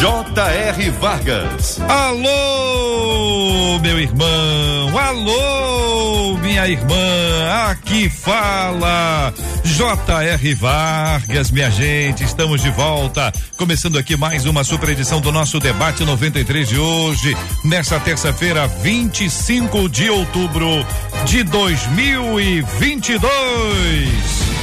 J.R. Vargas. Alô, meu irmão, alô, minha irmã, aqui fala J.R. Vargas, minha gente, estamos de volta, começando aqui mais uma super edição do nosso debate 93 de hoje, nessa terça-feira, 25 de outubro de 2022.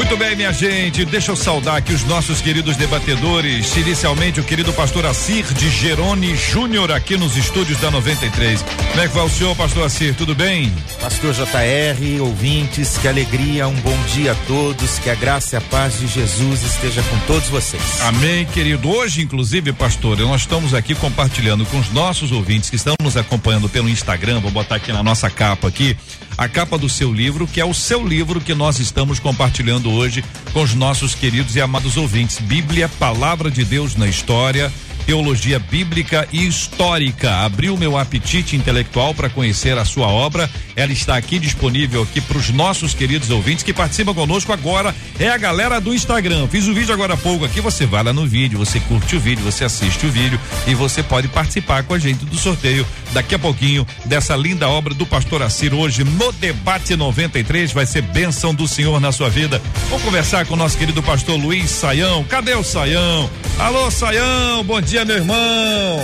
Muito bem, minha gente, deixa eu saudar aqui os nossos queridos debatedores, inicialmente o querido pastor Assir de Gerone Júnior aqui nos estúdios da 93. Como é que vai o senhor, pastor Assir, tudo bem? Pastor JR, ouvintes, que alegria, um bom dia a todos, que a graça e a paz de Jesus esteja com todos vocês. Amém, querido. Hoje, inclusive, pastor, nós estamos aqui compartilhando com os nossos ouvintes que estão nos acompanhando pelo Instagram, vou botar aqui na nossa capa aqui, a capa do seu livro, que é o seu livro que nós estamos compartilhando hoje com os nossos queridos e amados ouvintes. Bíblia, Palavra de Deus na História teologia bíblica e histórica. Abriu meu apetite intelectual para conhecer a sua obra. Ela está aqui disponível aqui para os nossos queridos ouvintes que participam conosco agora. É a galera do Instagram. Fiz o vídeo agora há pouco aqui. Você vai lá no vídeo, você curte o vídeo, você assiste o vídeo e você pode participar com a gente do sorteio daqui a pouquinho dessa linda obra do pastor Assir hoje no debate 93 vai ser bênção do Senhor na sua vida. Vamos conversar com o nosso querido pastor Luiz Saião. Cadê o Saião? Alô Saião, bom dia meu irmão.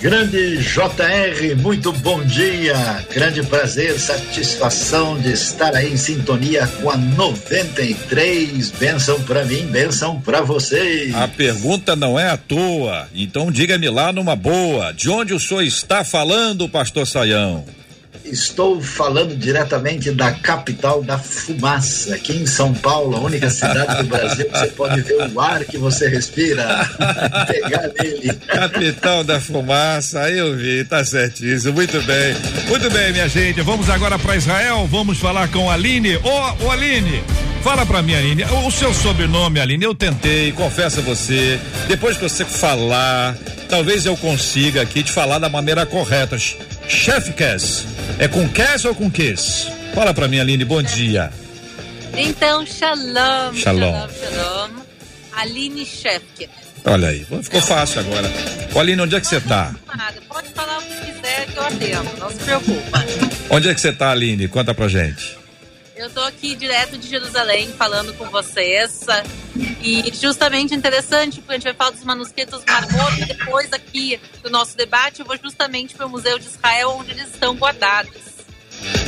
Grande JR, muito bom dia. Grande prazer, satisfação de estar aí em sintonia com a 93. Benção para mim, benção para vocês. A pergunta não é à toa, então diga-me lá numa boa. De onde o senhor está falando, pastor Saião? Estou falando diretamente da capital da fumaça, aqui em São Paulo, a única cidade do Brasil que você pode ver o ar que você respira, pegar nele. Capital da fumaça, aí eu vi, tá certíssimo, muito bem. Muito bem, minha gente, vamos agora para Israel, vamos falar com a Aline. Ô, ô Aline, fala pra mim, Aline, o seu sobrenome, Aline, eu tentei, confesso a você, depois que você falar, talvez eu consiga aqui te falar da maneira correta. Chef Cass. É com Cass ou com Kiss? Fala pra mim, Aline, bom dia. Então, shalom. Shalom. Shalom, shalom. Aline Shefke. Olha aí, ficou fácil agora. Ô, Aline, onde é que você tá? Pode falar o que quiser que eu atendo, não se preocupa. Onde é que você tá, Aline? Conta pra gente. Eu tô aqui direto de Jerusalém falando com vocês. E justamente interessante, porque a gente vai falar dos manuscritos Marmota. Depois aqui do nosso debate, eu vou justamente para o Museu de Israel, onde eles estão guardados.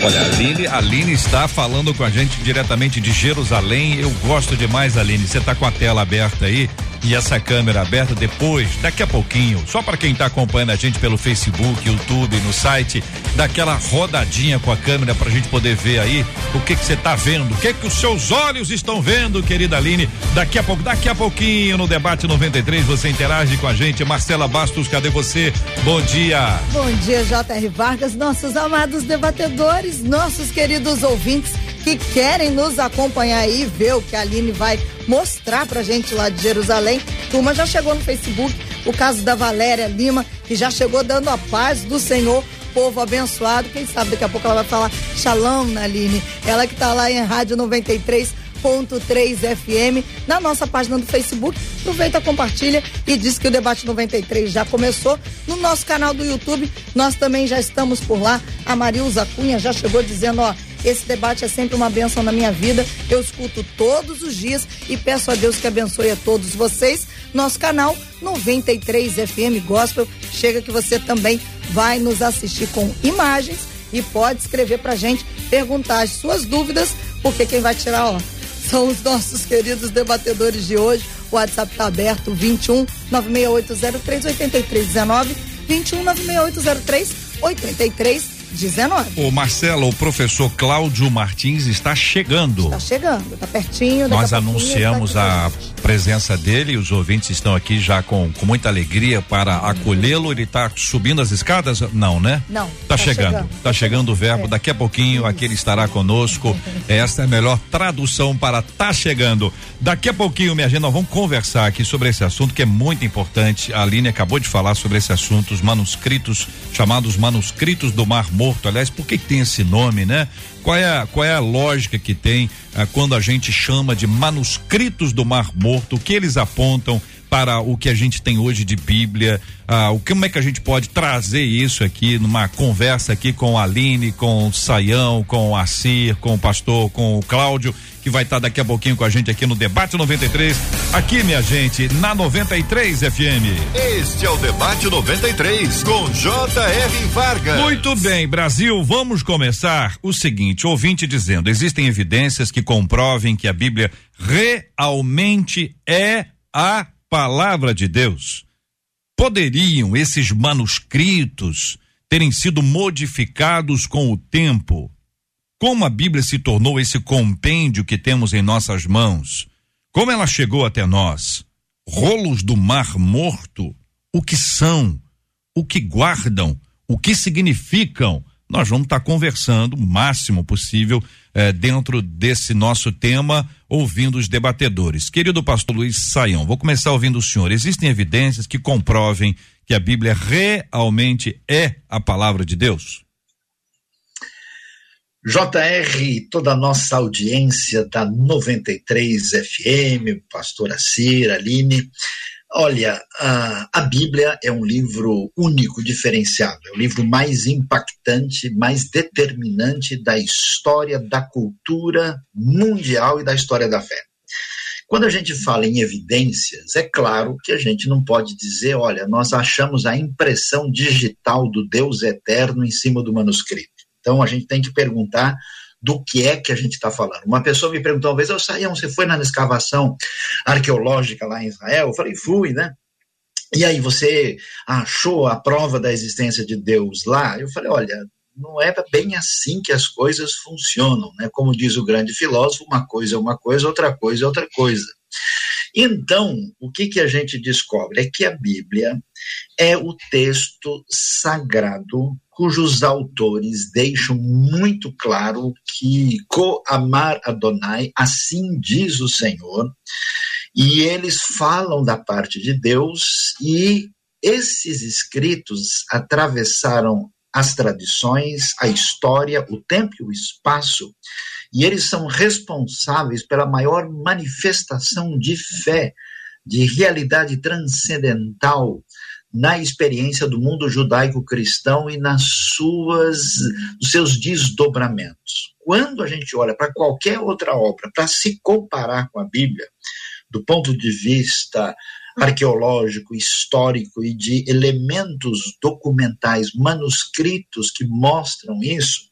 Olha, Aline, a Aline está falando com a gente diretamente de Jerusalém. Eu gosto demais, Aline. Você está com a tela aberta aí e essa câmera aberta depois, daqui a pouquinho, só para quem está acompanhando a gente pelo Facebook, YouTube, no site, daquela rodadinha com a câmera para a gente poder ver aí o que que você está vendo, o que que os seus olhos estão vendo, querida Aline. Daqui a pouco, daqui a pouquinho no debate 93 você interage com a gente. Marcela Bastos, cadê você? Bom dia. Bom dia, J.R. Vargas, nossos amados debatedores, nossos queridos ouvintes que querem nos acompanhar aí, ver o que a Aline vai mostrar pra gente lá de Jerusalém. Turma já chegou no Facebook, o caso da Valéria Lima, que já chegou dando a paz do Senhor povo abençoado. Quem sabe daqui a pouco ela vai falar Shalom, Aline. Ela que tá lá em Rádio 93 101.3 FM na nossa página do Facebook. Aproveita, compartilha e diz que o debate 93 já começou. No nosso canal do YouTube, nós também já estamos por lá. A Marilza Cunha já chegou dizendo, ó, esse debate é sempre uma bênção na minha vida. Eu escuto todos os dias e peço a Deus que abençoe a todos vocês. Nosso canal 93 FM Gospel. Chega que você também vai nos assistir com imagens e pode escrever pra gente, perguntar as suas dúvidas, porque quem vai tirar, ó, são os nossos queridos debatedores de hoje. O WhatsApp está aberto, 21 96803 8319, 21 96803 8319. O Marcelo, o professor Cláudio Martins está chegando. Está chegando, está pertinho. Nós anunciamos tá a presença dele. Os ouvintes estão aqui já com, com muita alegria para acolhê-lo. Ele está subindo as escadas? Não, né? Não. Tá, tá chegando. chegando. Tá chegando o verbo. É. Daqui a pouquinho aqui ele estará conosco. Esta é a melhor tradução para tá chegando. Daqui a pouquinho, minha gente, nós vamos conversar aqui sobre esse assunto que é muito importante. A Aline acabou de falar sobre esse assunto, os manuscritos, chamados manuscritos do Mar Morto. Aliás, por que tem esse nome, né? Qual é a, qual é a lógica que tem ah, quando a gente chama de manuscritos do Mar Morto? O que eles apontam para o que a gente tem hoje de Bíblia? Ah, o como é que a gente pode trazer isso aqui numa conversa aqui com a Aline, com o Saião, com o Assir, com o pastor, com o Cláudio? que vai estar tá daqui a pouquinho com a gente aqui no Debate 93, aqui, minha gente, na 93 FM. Este é o Debate 93 com J.R. Vargas. Muito bem, Brasil, vamos começar o seguinte: ouvinte dizendo, existem evidências que comprovem que a Bíblia realmente é a palavra de Deus. Poderiam esses manuscritos terem sido modificados com o tempo como a Bíblia se tornou esse compêndio que temos em nossas mãos? Como ela chegou até nós? Rolos do Mar Morto? O que são? O que guardam? O que significam? Nós vamos estar conversando o máximo possível eh, dentro desse nosso tema, ouvindo os debatedores. Querido pastor Luiz Saião, vou começar ouvindo o senhor. Existem evidências que comprovem que a Bíblia realmente é a palavra de Deus? JR, toda a nossa audiência da 93 FM, pastora Cira, Aline. Olha, a, a Bíblia é um livro único, diferenciado. É o livro mais impactante, mais determinante da história da cultura mundial e da história da fé. Quando a gente fala em evidências, é claro que a gente não pode dizer, olha, nós achamos a impressão digital do Deus eterno em cima do manuscrito. Então a gente tem que perguntar do que é que a gente está falando. Uma pessoa me perguntou uma vez, eu saí, você foi na escavação arqueológica lá em Israel? Eu falei, fui, né? E aí, você achou a prova da existência de Deus lá? Eu falei, olha, não é bem assim que as coisas funcionam, né? Como diz o grande filósofo, uma coisa é uma coisa, outra coisa é outra coisa. Então, o que, que a gente descobre? É que a Bíblia é o texto sagrado cujos autores deixam muito claro que co-amar Adonai, assim diz o Senhor, e eles falam da parte de Deus, e esses escritos atravessaram as tradições, a história, o tempo e o espaço, e eles são responsáveis pela maior manifestação de fé, de realidade transcendental na experiência do mundo judaico-cristão e nas suas nos seus desdobramentos. Quando a gente olha para qualquer outra obra para se comparar com a Bíblia, do ponto de vista arqueológico, histórico e de elementos documentais, manuscritos que mostram isso,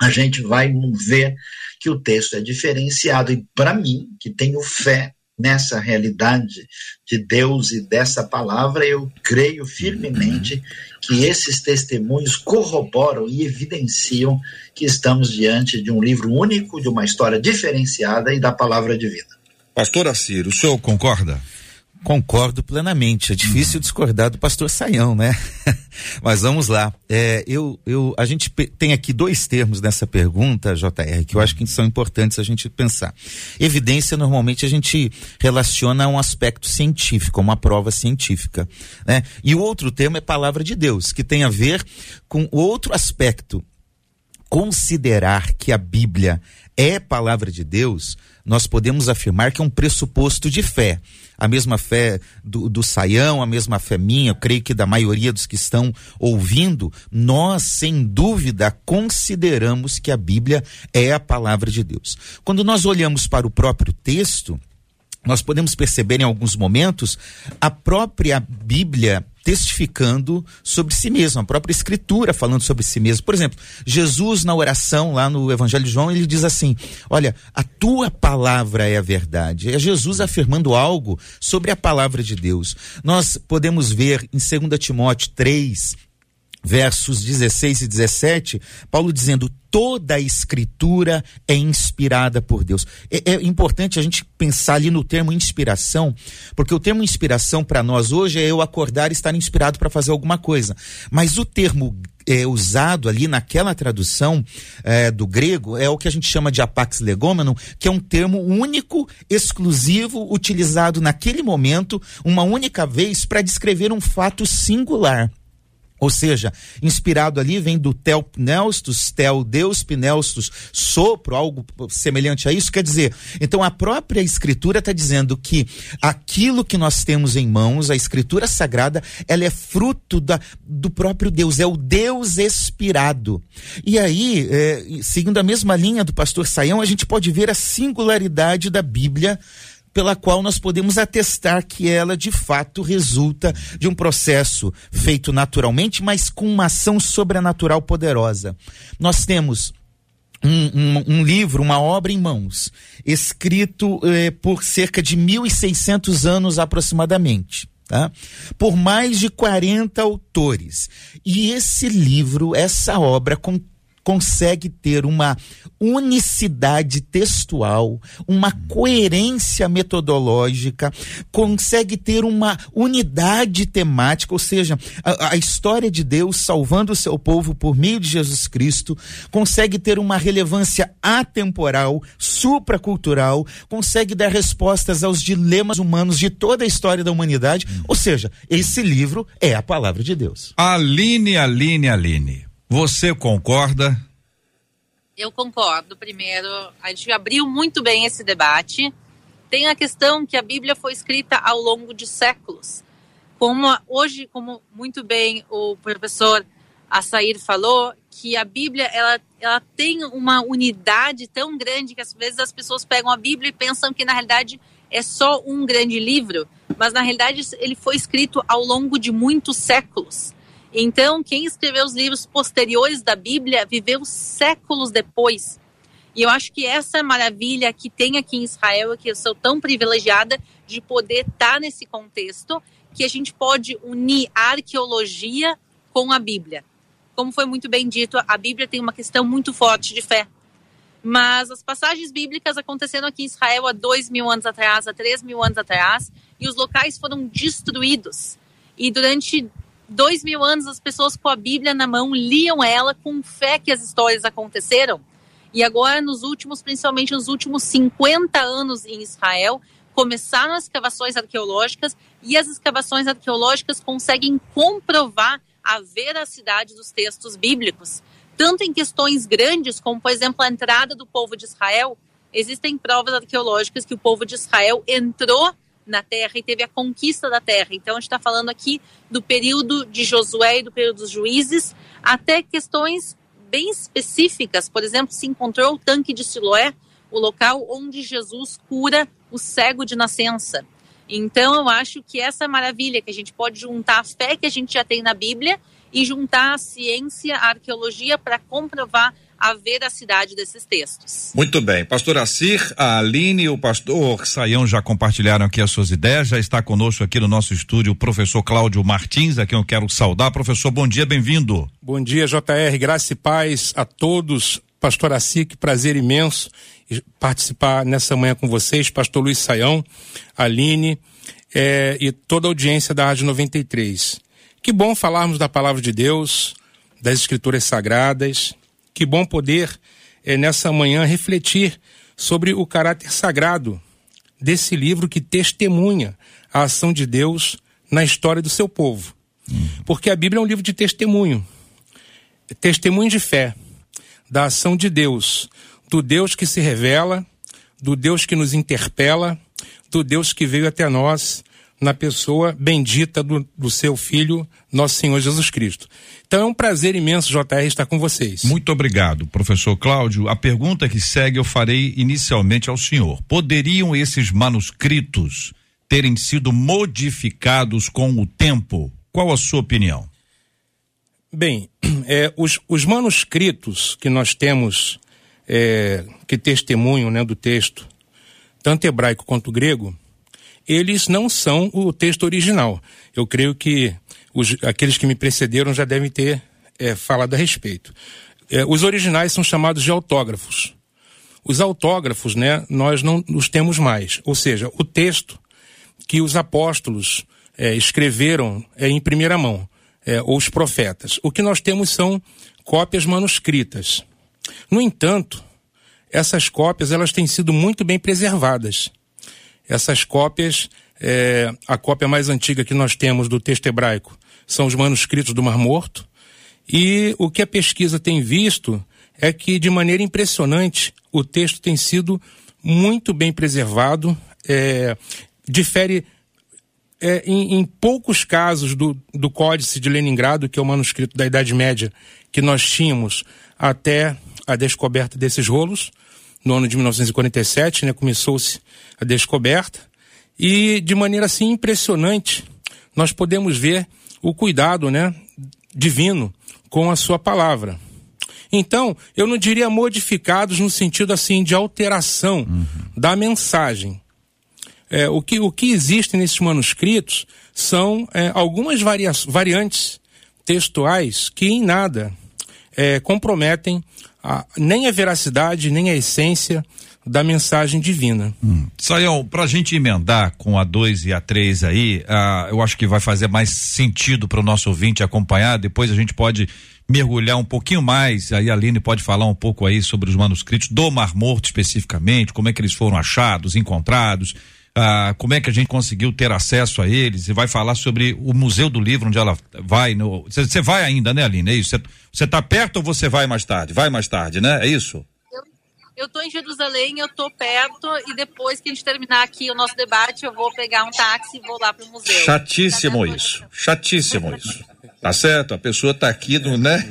a gente vai ver que o texto é diferenciado. E para mim, que tenho fé nessa realidade de Deus e dessa palavra, eu creio firmemente que esses testemunhos corroboram e evidenciam que estamos diante de um livro único, de uma história diferenciada e da palavra divina. Pastor Assir, o senhor concorda? Concordo plenamente. É difícil uhum. discordar do pastor Saião, né? Mas vamos lá. É, eu, eu, a gente tem aqui dois termos nessa pergunta, JR, que eu acho que são importantes a gente pensar. Evidência, normalmente, a gente relaciona a um aspecto científico, uma prova científica. Né? E o outro termo é palavra de Deus, que tem a ver com outro aspecto. Considerar que a Bíblia é palavra de Deus, nós podemos afirmar que é um pressuposto de fé a mesma fé do, do Saião, a mesma fé minha, eu creio que da maioria dos que estão ouvindo, nós, sem dúvida, consideramos que a Bíblia é a palavra de Deus. Quando nós olhamos para o próprio texto, nós podemos perceber em alguns momentos a própria Bíblia testificando sobre si mesmo, a própria escritura falando sobre si mesmo. Por exemplo, Jesus na oração lá no Evangelho de João, ele diz assim: "Olha, a tua palavra é a verdade". É Jesus afirmando algo sobre a palavra de Deus. Nós podemos ver em 2 Timóteo 3, versos 16 e 17, Paulo dizendo: toda a escritura é inspirada por Deus. É, é, importante a gente pensar ali no termo inspiração, porque o termo inspiração para nós hoje é eu acordar e estar inspirado para fazer alguma coisa. Mas o termo é, usado ali naquela tradução é, do grego é o que a gente chama de apax legomenon, que é um termo único, exclusivo, utilizado naquele momento, uma única vez, para descrever um fato singular. Ou seja, inspirado ali vem do tel pneustos, tel deus pneustos, sopro, algo semelhante a isso. Quer dizer, então a própria escritura está dizendo que aquilo que nós temos em mãos, a escritura sagrada, ela é fruto da, do próprio Deus, é o Deus expirado. E aí, é, seguindo a mesma linha do pastor Saião, a gente pode ver a singularidade da Bíblia pela qual nós podemos atestar que ela de fato resulta de um processo feito naturalmente, mas com uma ação sobrenatural poderosa. Nós temos um, um, um, livro, uma obra em mãos, escrito eh, por cerca de 1.600 anos aproximadamente. Tá? Por mais de 40 autores. E esse livro, essa obra, com consegue ter uma unicidade textual, uma coerência metodológica, consegue ter uma unidade temática, ou seja, a, a, história de Deus salvando o seu povo por meio de Jesus Cristo, consegue ter uma relevância atemporal, supracultural, consegue dar respostas aos dilemas humanos de toda a história da humanidade, ou seja, esse livro é a palavra de Deus. Aline, Aline, Aline. Você concorda? Eu concordo. Primeiro, a gente abriu muito bem esse debate. Tem a questão que a Bíblia foi escrita ao longo de séculos. Como hoje, como muito bem o professor Assair falou, que a Bíblia ela, ela tem uma unidade tão grande que às vezes as pessoas pegam a Bíblia e pensam que na realidade é só um grande livro, mas na realidade ele foi escrito ao longo de muitos séculos. Então, quem escreveu os livros posteriores da Bíblia viveu séculos depois. E eu acho que essa maravilha que tem aqui em Israel, que eu sou tão privilegiada de poder estar tá nesse contexto, que a gente pode unir a arqueologia com a Bíblia. Como foi muito bem dito, a Bíblia tem uma questão muito forte de fé. Mas as passagens bíblicas aconteceram aqui em Israel há dois mil anos atrás, há três mil anos atrás, e os locais foram destruídos. E durante dois mil anos as pessoas com a Bíblia na mão liam ela com fé que as histórias aconteceram. E agora, nos últimos, principalmente nos últimos 50 anos em Israel, começaram as escavações arqueológicas e as escavações arqueológicas conseguem comprovar a veracidade dos textos bíblicos. Tanto em questões grandes, como, por exemplo, a entrada do povo de Israel, existem provas arqueológicas que o povo de Israel entrou na terra e teve a conquista da terra. Então, a gente está falando aqui do período de Josué e do período dos juízes, até questões bem específicas. Por exemplo, se encontrou o tanque de Siloé, o local onde Jesus cura o cego de nascença. Então, eu acho que essa é maravilha, que a gente pode juntar a fé que a gente já tem na Bíblia e juntar a ciência, a arqueologia para comprovar a veracidade desses textos. Muito bem. Pastor Assir, a Aline e o pastor Saião já compartilharam aqui as suas ideias. Já está conosco aqui no nosso estúdio o professor Cláudio Martins, a quem eu quero saudar. Professor, bom dia, bem-vindo. Bom dia, JR. Graça e paz a todos. Pastor Assir, que prazer imenso participar nessa manhã com vocês. Pastor Luiz Saião, Aline é, e toda a audiência da Rádio 93. Que bom falarmos da palavra de Deus, das escrituras sagradas que bom poder é, nessa manhã refletir sobre o caráter sagrado desse livro que testemunha a ação de Deus na história do seu povo. Porque a Bíblia é um livro de testemunho testemunho de fé da ação de Deus, do Deus que se revela, do Deus que nos interpela, do Deus que veio até nós na pessoa bendita do, do seu Filho, nosso Senhor Jesus Cristo. Então é um prazer imenso, JR, estar com vocês. Muito obrigado, professor Cláudio. A pergunta que segue eu farei inicialmente ao senhor. Poderiam esses manuscritos terem sido modificados com o tempo? Qual a sua opinião? Bem, é, os, os, manuscritos que nós temos, é, que testemunham né, do texto, tanto hebraico quanto grego, eles não são o texto original. Eu creio que os, aqueles que me precederam já devem ter é, falado a respeito. É, os originais são chamados de autógrafos. Os autógrafos, né, nós não os temos mais. Ou seja, o texto que os apóstolos é, escreveram é, em primeira mão, é, ou os profetas. O que nós temos são cópias manuscritas. No entanto, essas cópias elas têm sido muito bem preservadas. Essas cópias, é, a cópia mais antiga que nós temos do texto hebraico são os manuscritos do Mar Morto. E o que a pesquisa tem visto é que, de maneira impressionante, o texto tem sido muito bem preservado, é, difere é, em, em, poucos casos do, do Códice de Leningrado, que é o manuscrito da Idade Média que nós tínhamos até a descoberta desses rolos, no ano de 1947, né, começou-se a descoberta, e de maneira assim impressionante, nós podemos ver o cuidado né, divino com a sua palavra. Então, eu não diria modificados no sentido assim de alteração uhum. da mensagem. É, o, que, o que existe nesses manuscritos são é, algumas varia variantes textuais que em nada é, comprometem a, nem a veracidade, nem a essência da mensagem divina. Hum. Saião, para a gente emendar com a 2 e a 3 aí, eu acho que vai fazer mais sentido para o nosso ouvinte acompanhar. Depois a gente pode mergulhar um pouquinho mais. Aí a Aline pode falar um pouco aí sobre os manuscritos do Mar Morto especificamente, como é que eles foram achados, encontrados. Uh, como é que a gente conseguiu ter acesso a eles e vai falar sobre o Museu do Livro, onde ela vai. Você vai ainda, né, Aline? É isso? Você está perto ou você vai mais tarde? Vai mais tarde, né? É isso? Eu estou em Jerusalém, eu estou perto e depois que a gente terminar aqui o nosso debate, eu vou pegar um táxi e vou lá pro museu. Chatíssimo tá isso. Chatíssimo isso. Tá certo? A pessoa tá aqui no, né?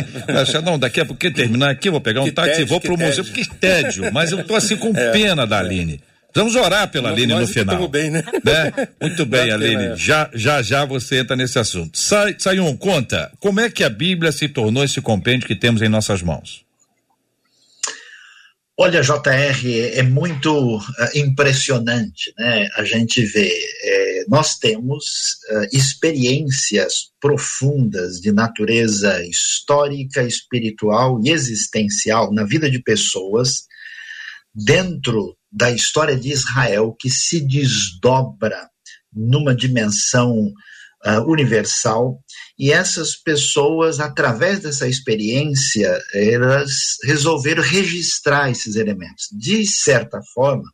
Não, daqui a pouco terminar aqui, eu vou pegar um que táxi tédio, e vou pro museu. Tédio. Que tédio. Mas eu tô assim com é, pena da Aline. Vamos orar pela Aline no final. Bem, né? né? Muito bem, Aline. Já, já, já você entra nesse assunto. Sai, Sayun, conta, como é que a Bíblia se tornou esse compêndio que temos em nossas mãos? Olha, JR, é muito uh, impressionante, né? A gente vê, é, nós temos uh, experiências profundas de natureza histórica, espiritual e existencial na vida de pessoas dentro da história de Israel que se desdobra numa dimensão uh, universal e essas pessoas, através dessa experiência, elas resolveram registrar esses elementos. De certa forma,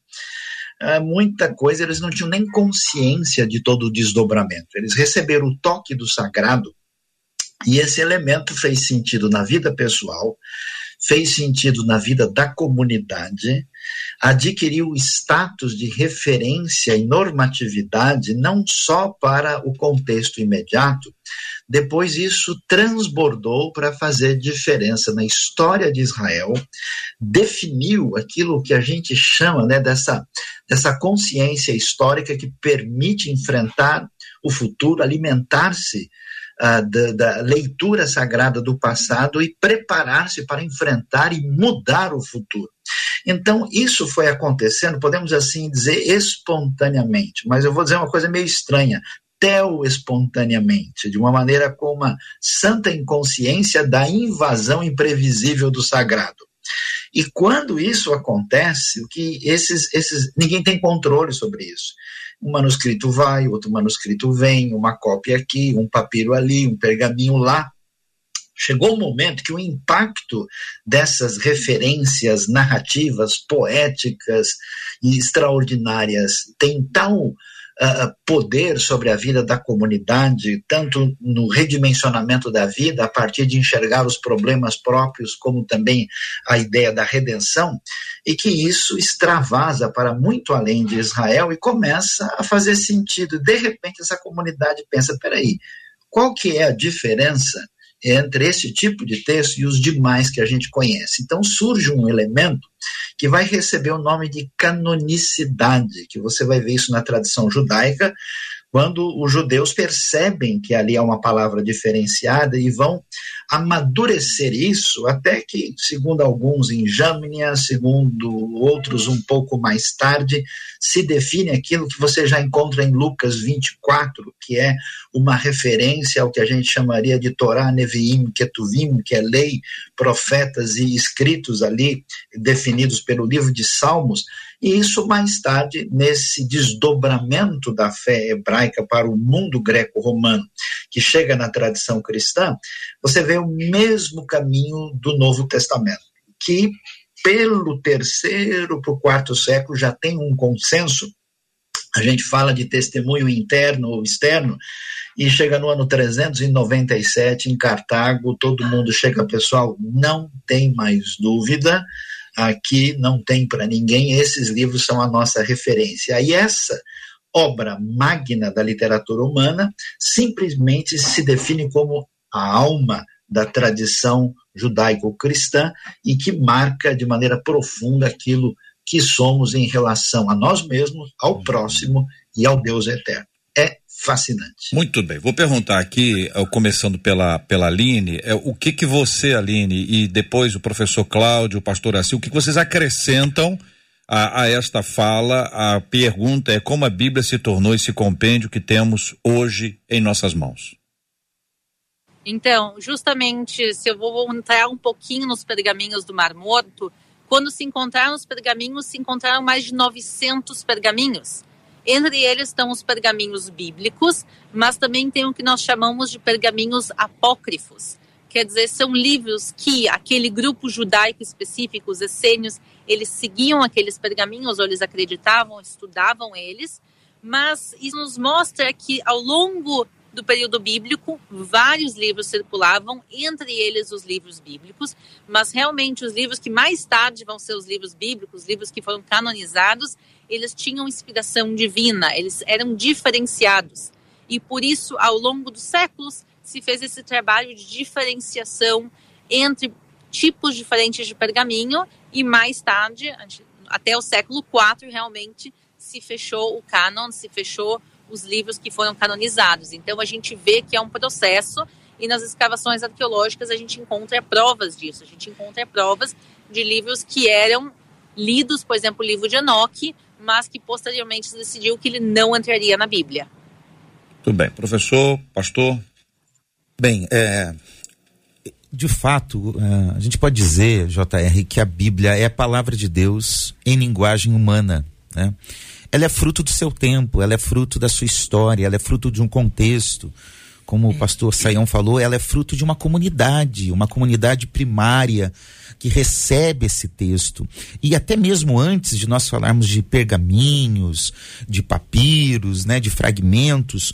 uh, muita coisa eles não tinham nem consciência de todo o desdobramento. Eles receberam o toque do sagrado e esse elemento fez sentido na vida pessoal, fez sentido na vida da comunidade, adquiriu status de referência e normatividade não só para o contexto imediato, depois isso transbordou para fazer diferença na história de Israel, definiu aquilo que a gente chama né, dessa, dessa consciência histórica que permite enfrentar o futuro, alimentar-se uh, da, da, leitura sagrada do passado e preparar-se para enfrentar e mudar o futuro. Então, isso foi acontecendo, podemos assim dizer, espontaneamente, mas eu vou dizer uma coisa meio estranha. Teo espontaneamente, de uma maneira com uma santa inconsciência da invasão imprevisível do sagrado. E quando isso acontece, o que esses, esses ninguém tem controle sobre isso. Um manuscrito vai, outro manuscrito vem, uma cópia aqui, um papiro ali, um pergaminho lá. Chegou o um momento que o impacto dessas referências narrativas, poéticas e extraordinárias tem tal poder sobre a vida da comunidade, tanto no redimensionamento da vida, a partir de enxergar os problemas próprios, como também a ideia da redenção, e que isso extravasa para muito além de Israel e começa a fazer sentido. De repente, essa comunidade pensa: peraí, qual que é a diferença entre esse tipo de texto e os demais que a gente conhece. Então surge um elemento que vai receber o nome de canonicidade, que você vai ver isso na tradição judaica, quando os judeus percebem que ali há uma palavra diferenciada e vão amadurecer isso até que, segundo alguns em Jâmnia, segundo outros um pouco mais tarde, se define aquilo que você já encontra em Lucas 24, que é uma referência ao que a gente chamaria de Torá, Neviim, Ketuvim, que é lei, profetas e escritos ali, definidos pelo livro de Salmos, e isso mais tarde, nesse desdobramento da fé hebraica para o mundo greco-romano, que chega na tradição cristã, você vê o mesmo caminho do Novo Testamento, que pelo terceiro para o quarto século já tem um consenso. A gente fala de testemunho interno ou externo, e chega no ano 397 em Cartago, todo mundo chega, pessoal, não tem mais dúvida, aqui não tem para ninguém, esses livros são a nossa referência. E essa obra magna da literatura humana simplesmente se define como a alma da tradição judaico-cristã e que marca de maneira profunda aquilo que somos em relação a nós mesmos, ao próximo e ao Deus eterno. É fascinante. Muito bem. Vou perguntar aqui, eh, começando pela, pela Aline, é, o que que você, Aline, e depois o professor Cláudio, o pastor Assis, o que, que vocês acrescentam a, a, esta fala? A pergunta é como a Bíblia se tornou esse compêndio que temos hoje em nossas mãos. Então, justamente, se eu vou entrar um pouquinho nos pergaminhos do Mar Morto, quando se encontraram os pergaminhos, se encontraram mais de 900 pergaminhos. Entre eles estão os pergaminhos bíblicos, mas também tem o que nós chamamos de pergaminhos apócrifos. Quer dizer, são livros que aquele grupo judaico específico, os essênios, eles seguiam aqueles pergaminhos, ou eles acreditavam, estudavam eles, mas isso nos mostra que ao longo do período bíblico, vários livros circulavam, entre eles os livros bíblicos, mas realmente os livros que mais tarde vão ser os livros bíblicos, os livros que foram canonizados, eles tinham inspiração divina, eles eram diferenciados. E por isso, ao longo dos séculos, se fez esse trabalho de diferenciação entre tipos diferentes de pergaminho e mais tarde, até o século IV, realmente se fechou o cânon, se fechou os livros que foram canonizados. Então a gente vê que é um processo e nas escavações arqueológicas a gente encontra provas disso. A gente encontra provas de livros que eram lidos, por exemplo, o livro de Enoque, mas que posteriormente se decidiu que ele não entraria na Bíblia. Tudo bem. Professor, pastor? Bem, é, de fato, é, a gente pode dizer, JR, que a Bíblia é a palavra de Deus em linguagem humana, né? Ela é fruto do seu tempo, ela é fruto da sua história, ela é fruto de um contexto. Como o pastor Saião falou, ela é fruto de uma comunidade, uma comunidade primária que recebe esse texto. E até mesmo antes de nós falarmos de pergaminhos, de papiros, né, de fragmentos,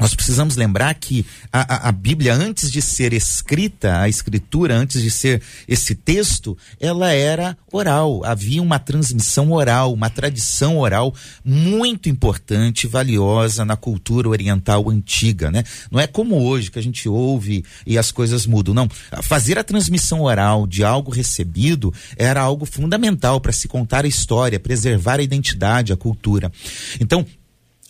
nós precisamos lembrar que a, a, a, Bíblia, antes de ser escrita, a escritura, antes de ser esse texto, ela era oral. Havia uma transmissão oral, uma tradição oral muito importante, valiosa na cultura oriental antiga, né? Não é como hoje que a gente ouve e as coisas mudam. Não. Fazer a transmissão oral de algo recebido era algo fundamental para se contar a história, preservar a identidade, a cultura. Então,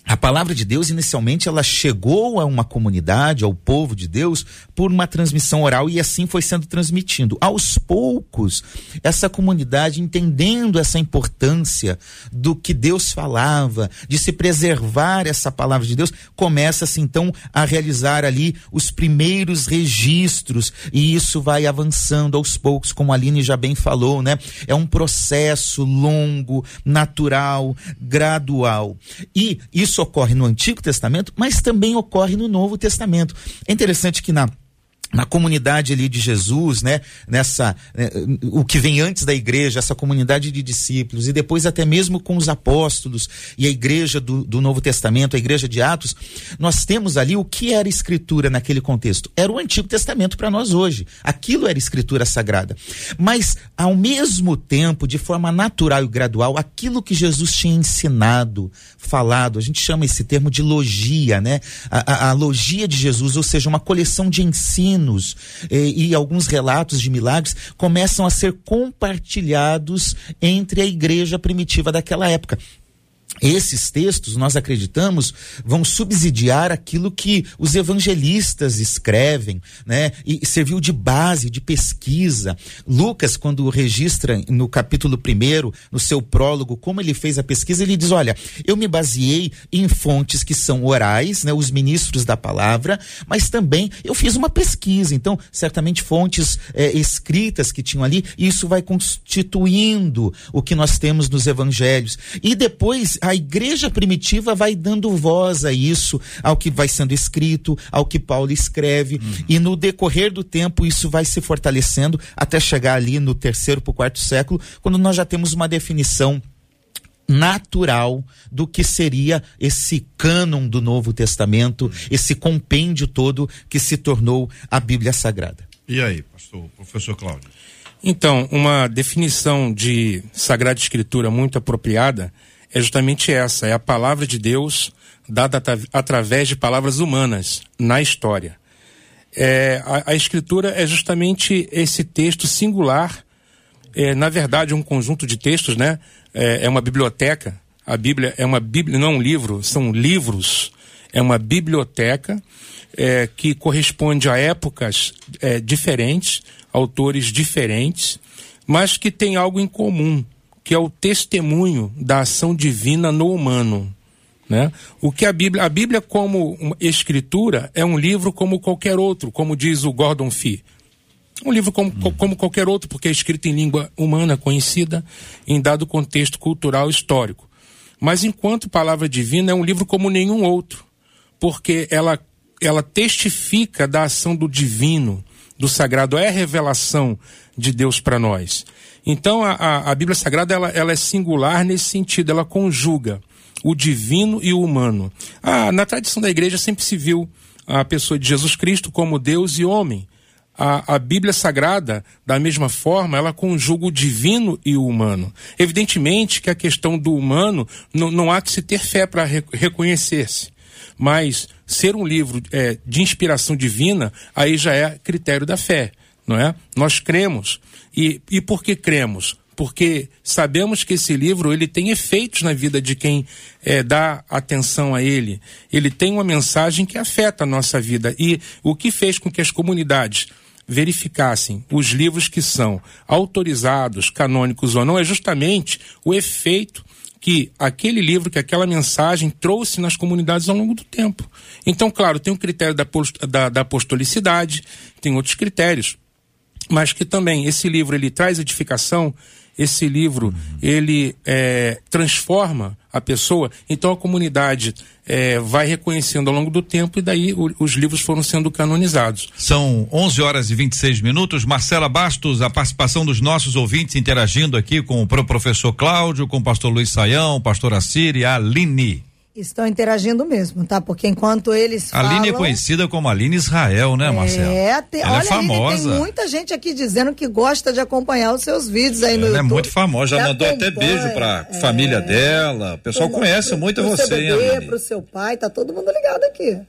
a palavra de Deus, inicialmente, ela chegou a uma comunidade, ao povo de Deus, por uma transmissão oral e assim foi sendo transmitindo. Aos poucos, essa comunidade, entendendo essa importância do que Deus falava, de se preservar essa palavra de Deus, começa-se então a realizar ali os primeiros registros e isso vai avançando aos poucos, como a Aline já bem falou, né? É um processo longo, natural, gradual. E isso isso ocorre no Antigo Testamento, mas também ocorre no Novo Testamento. É interessante que na na comunidade ali de Jesus, né? Nessa né, o que vem antes da igreja, essa comunidade de discípulos e depois até mesmo com os apóstolos e a igreja do, do Novo Testamento, a igreja de Atos, nós temos ali o que era escritura naquele contexto. Era o Antigo Testamento para nós hoje. Aquilo era escritura sagrada. Mas ao mesmo tempo, de forma natural e gradual, aquilo que Jesus tinha ensinado, falado, a gente chama esse termo de logia, né? A, a, a logia de Jesus, ou seja, uma coleção de ensino ensinos e, e alguns relatos de milagres começam a ser compartilhados entre a igreja primitiva daquela época. Esses textos, nós acreditamos, vão subsidiar aquilo que os evangelistas escrevem, né? E serviu de base, de pesquisa. Lucas, quando registra no capítulo primeiro, no seu prólogo, como ele fez a pesquisa, ele diz: olha, eu me baseei em fontes que são orais, né? Os ministros da palavra, mas também eu fiz uma pesquisa. Então, certamente fontes eh, escritas que tinham ali, e isso vai constituindo o que nós temos nos evangelhos. E depois, a igreja primitiva vai dando voz a isso, ao que vai sendo escrito, ao que Paulo escreve, uhum. e no decorrer do tempo isso vai se fortalecendo até chegar ali no terceiro para o quarto século, quando nós já temos uma definição natural do que seria esse cânon do Novo Testamento, uhum. esse compêndio todo que se tornou a Bíblia Sagrada. E aí, pastor, professor Cláudio? Então, uma definição de Sagrada Escritura muito apropriada é justamente essa: é a palavra de Deus dada através de palavras humanas na história. É, a, a, Escritura é justamente esse texto singular, é, na verdade, um conjunto de textos, né? É, é uma biblioteca. A Bíblia é uma Bíblia, não é um livro, são livros. É uma biblioteca é, que corresponde a épocas é, diferentes, autores diferentes, mas que tem algo em comum que é o testemunho da ação divina no humano. Né? O que a Bíblia, a Bíblia como escritura é um livro como qualquer outro, como diz o Gordon Fee. Um livro como, hum. como qualquer outro, porque é escrito em língua humana conhecida, em dado contexto cultural histórico. Mas enquanto palavra divina é um livro como nenhum outro, porque ela, ela testifica da ação do divino, do sagrado, é a revelação de Deus para nós. Então a, a, Bíblia Sagrada ela, ela, é singular nesse sentido, ela conjuga o divino e o humano. Ah, na tradição da igreja sempre se viu a pessoa de Jesus Cristo como Deus e homem. A, a, Bíblia Sagrada, da mesma forma, ela conjuga o divino e o humano. Evidentemente que a questão do humano não, não há que se ter fé para re, reconhecer-se. Mas ser um livro é, de inspiração divina, aí já é critério da fé não é? Nós cremos. E, e por que cremos? Porque sabemos que esse livro ele tem efeitos na vida de quem é, dá atenção a ele. Ele tem uma mensagem que afeta a nossa vida. E o que fez com que as comunidades verificassem os livros que são autorizados, canônicos ou não, é justamente o efeito que aquele livro, que aquela mensagem trouxe nas comunidades ao longo do tempo. Então, claro, tem o critério da, da, da apostolicidade, tem outros critérios mas que também esse livro ele traz edificação, esse livro uhum. ele é, transforma a pessoa, então a comunidade é, vai reconhecendo ao longo do tempo e daí o, os livros foram sendo canonizados. São 11 horas e 26 minutos. Marcela Bastos, a participação dos nossos ouvintes interagindo aqui com o professor Cláudio, com o pastor Luiz Saião, pastor Assiri a Aline. Estão interagindo mesmo, tá? Porque enquanto eles a falam... Aline é conhecida como Aline Israel, né, Marcelo? É, te... ela é olha, é famosa. Aline, tem muita gente aqui dizendo que gosta de acompanhar os seus vídeos aí no ela YouTube. Ela é muito famosa, já mandou até beijo pra é... família dela. O pessoal pro, conhece pro, muito pro você, seu bebê, hein, Aline? Pro seu pai, tá todo mundo ligado aqui.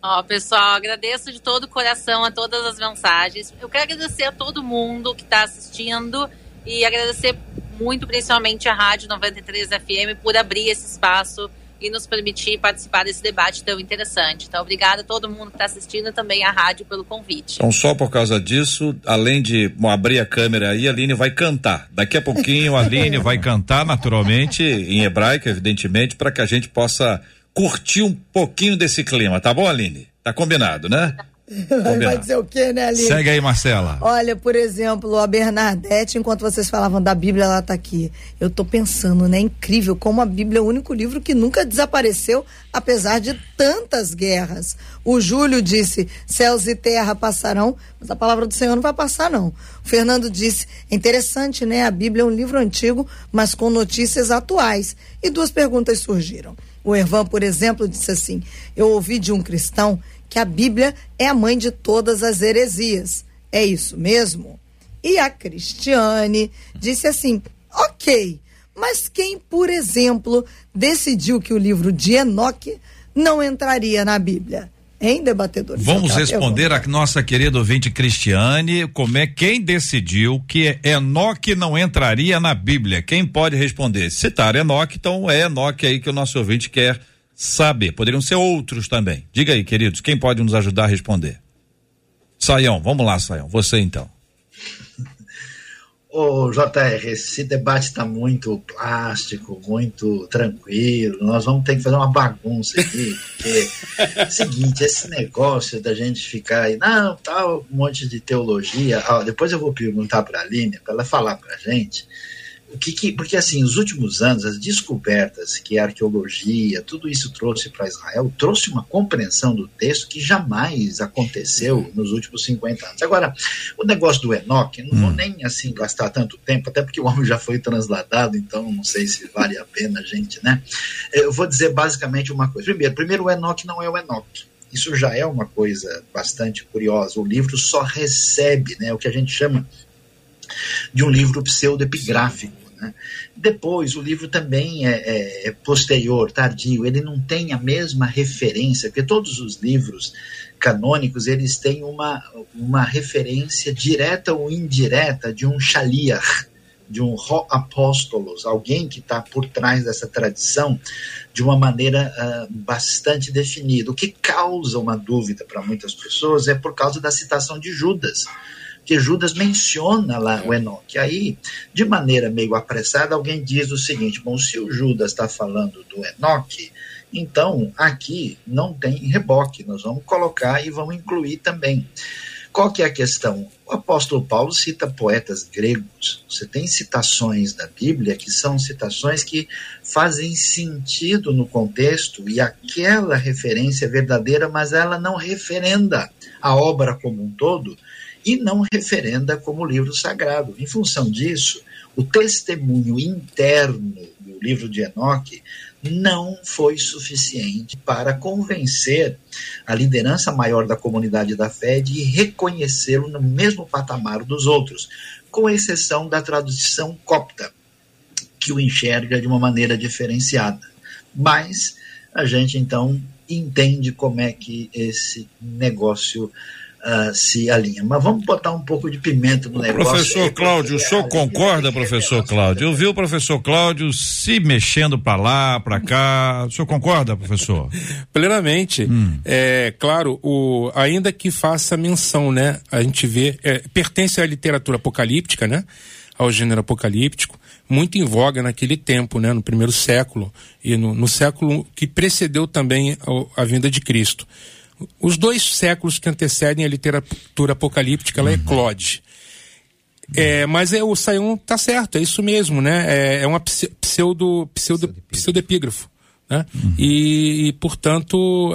Ó, pessoal, agradeço de todo o coração a todas as mensagens. Eu quero agradecer a todo mundo que está assistindo e agradecer muito, principalmente a Rádio 93 FM, por abrir esse espaço e nos permitir participar desse debate tão interessante. Então, obrigada a todo mundo que está assistindo também à rádio pelo convite. Então, só por causa disso, além de bom, abrir a câmera aí, a Aline vai cantar. Daqui a pouquinho a Aline vai cantar naturalmente, em hebraico, evidentemente, para que a gente possa curtir um pouquinho desse clima, tá bom, Aline? Tá combinado, né? Vai dizer o quê, né, Aline? Segue aí, Marcela. Olha, por exemplo, a Bernadette, enquanto vocês falavam da Bíblia, ela tá aqui. Eu tô pensando, né? Incrível como a Bíblia é o único livro que nunca desapareceu, apesar de tantas guerras. O Júlio disse: céus e terra passarão, mas a palavra do Senhor não vai passar, não. O Fernando disse: é interessante, né? A Bíblia é um livro antigo, mas com notícias atuais. E duas perguntas surgiram. O Ervan, por exemplo, disse assim: Eu ouvi de um cristão que a Bíblia é a mãe de todas as heresias. É isso mesmo? E a Cristiane disse assim: ok, mas quem, por exemplo, decidiu que o livro de Enoque não entraria na Bíblia? Hein, debatedores? Vamos responder a nossa querida ouvinte Cristiane, como é quem decidiu que Enoque não entraria na Bíblia? Quem pode responder? Citar Enoque, então é Enoque aí que o nosso ouvinte quer saber. Poderiam ser outros também. Diga aí, queridos, quem pode nos ajudar a responder? Saião, vamos lá, Saião. Você então. Ô, JR, esse debate está muito plástico, muito tranquilo. Nós vamos ter que fazer uma bagunça aqui, porque é o seguinte, esse negócio da gente ficar aí, não, tal, um monte de teologia. Ó, depois eu vou perguntar para a Aline, para ela falar para a gente o que, que, porque assim, nos últimos anos, as descobertas que a arqueologia, tudo isso trouxe para Israel, trouxe uma compreensão do texto que jamais aconteceu nos últimos 50 anos. Agora, o negócio do Enoque, não vou hum. nem assim gastar tanto tempo, até porque o homem já foi transladado, então não sei se vale a pena a gente, né? Eu vou dizer basicamente uma coisa. Primeiro, primeiro o Enoque não é o Enoque. Isso já é uma coisa bastante curiosa. O livro só recebe né, o que a gente chama de um livro pseudepigráfico. Né? Depois, o livro também é, é, é, posterior, tardio, ele não tem a mesma referência, porque todos os livros canônicos eles têm uma, uma referência direta ou indireta de um shaliach, de um apóstolos, alguém que está por trás dessa tradição de uma maneira uh, bastante definida. O que causa uma dúvida para muitas pessoas é por causa da citação de Judas que Judas menciona lá o Enoque. Aí, de maneira meio apressada, alguém diz o seguinte: bom, se o Judas está falando do Enoque, então aqui não tem reboque, nós vamos colocar e vamos incluir também. Qual que é a questão? O apóstolo Paulo cita poetas gregos. Você tem citações da Bíblia que são citações que fazem sentido no contexto e aquela referência é verdadeira, mas ela não referenda a obra como um todo e não referenda como livro sagrado. Em função disso, o testemunho interno do livro de Enoque não foi suficiente para convencer a liderança maior da comunidade da fé de reconhecê-lo no mesmo patamar dos outros, com exceção da tradução copta, que o enxerga de uma maneira diferenciada. Mas a gente então entende como é que esse negócio uh, se alinha. Mas vamos botar um pouco de pimenta no negócio. Professor Cláudio, o senhor concorda, professor Cláudio? Eu vi o professor Cláudio se mexendo para lá, para cá. O senhor concorda, professor? Plenamente. Hum. É claro, o, ainda que faça menção, né? A gente vê, é, pertence à literatura apocalíptica, né? Ao gênero apocalíptico muito em voga naquele tempo, né, no primeiro século e no, no século que precedeu também a, a, vinda de Cristo. Os dois séculos que antecedem a literatura apocalíptica, ela é uhum. eclode. É, mas é, o Sayão tá certo, é isso mesmo, né? É, é uma pseudo, pseudo, pseudepígrafo. Né? Uhum. E, e, portanto,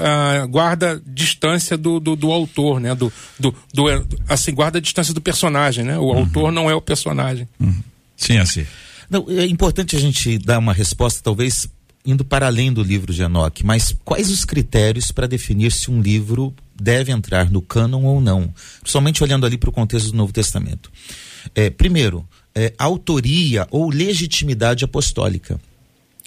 guarda distância do, do, do, autor, né? Do, do, do, assim, guarda distância do personagem, né? O uhum. autor não é o personagem. Uhum. Sim, assim. Não, é importante a gente dar uma resposta, talvez indo para além do livro de Enoch, mas quais os critérios para definir se um livro deve entrar no cânon ou não? Somente olhando ali para o contexto do Novo Testamento. É, primeiro, é, autoria ou legitimidade apostólica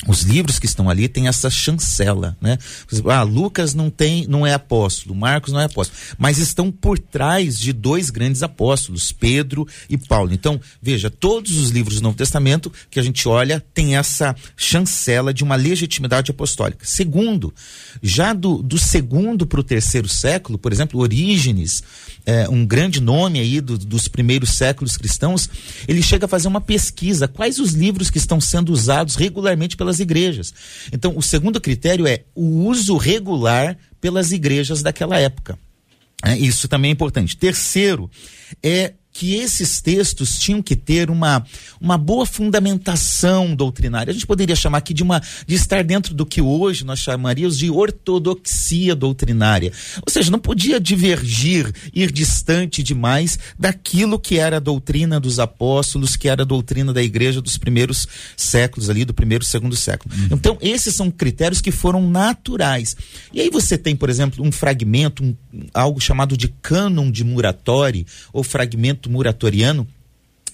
os livros que estão ali têm essa chancela, né? Ah, Lucas não tem, não é apóstolo, Marcos não é apóstolo, mas estão por trás de dois grandes apóstolos, Pedro e Paulo. Então, veja, todos os livros do Novo Testamento que a gente olha tem essa chancela de uma legitimidade apostólica. Segundo, já do, do segundo para o terceiro século, por exemplo, Orígenes, é, um grande nome aí do, dos primeiros séculos cristãos, ele chega a fazer uma pesquisa, quais os livros que estão sendo usados regularmente pelas igrejas. Então, o segundo critério é o uso regular pelas igrejas daquela época. É, isso também é importante. Terceiro, é que esses textos tinham que ter uma, uma boa fundamentação doutrinária. A gente poderia chamar aqui de uma de estar dentro do que hoje nós chamaríamos de ortodoxia doutrinária. Ou seja, não podia divergir, ir distante demais daquilo que era a doutrina dos apóstolos, que era a doutrina da igreja dos primeiros séculos ali, do primeiro e segundo século. Uhum. Então, esses são critérios que foram naturais. E aí você tem, por exemplo, um fragmento, um, algo chamado de cânon de Muratori, ou fragmento Muratoriano,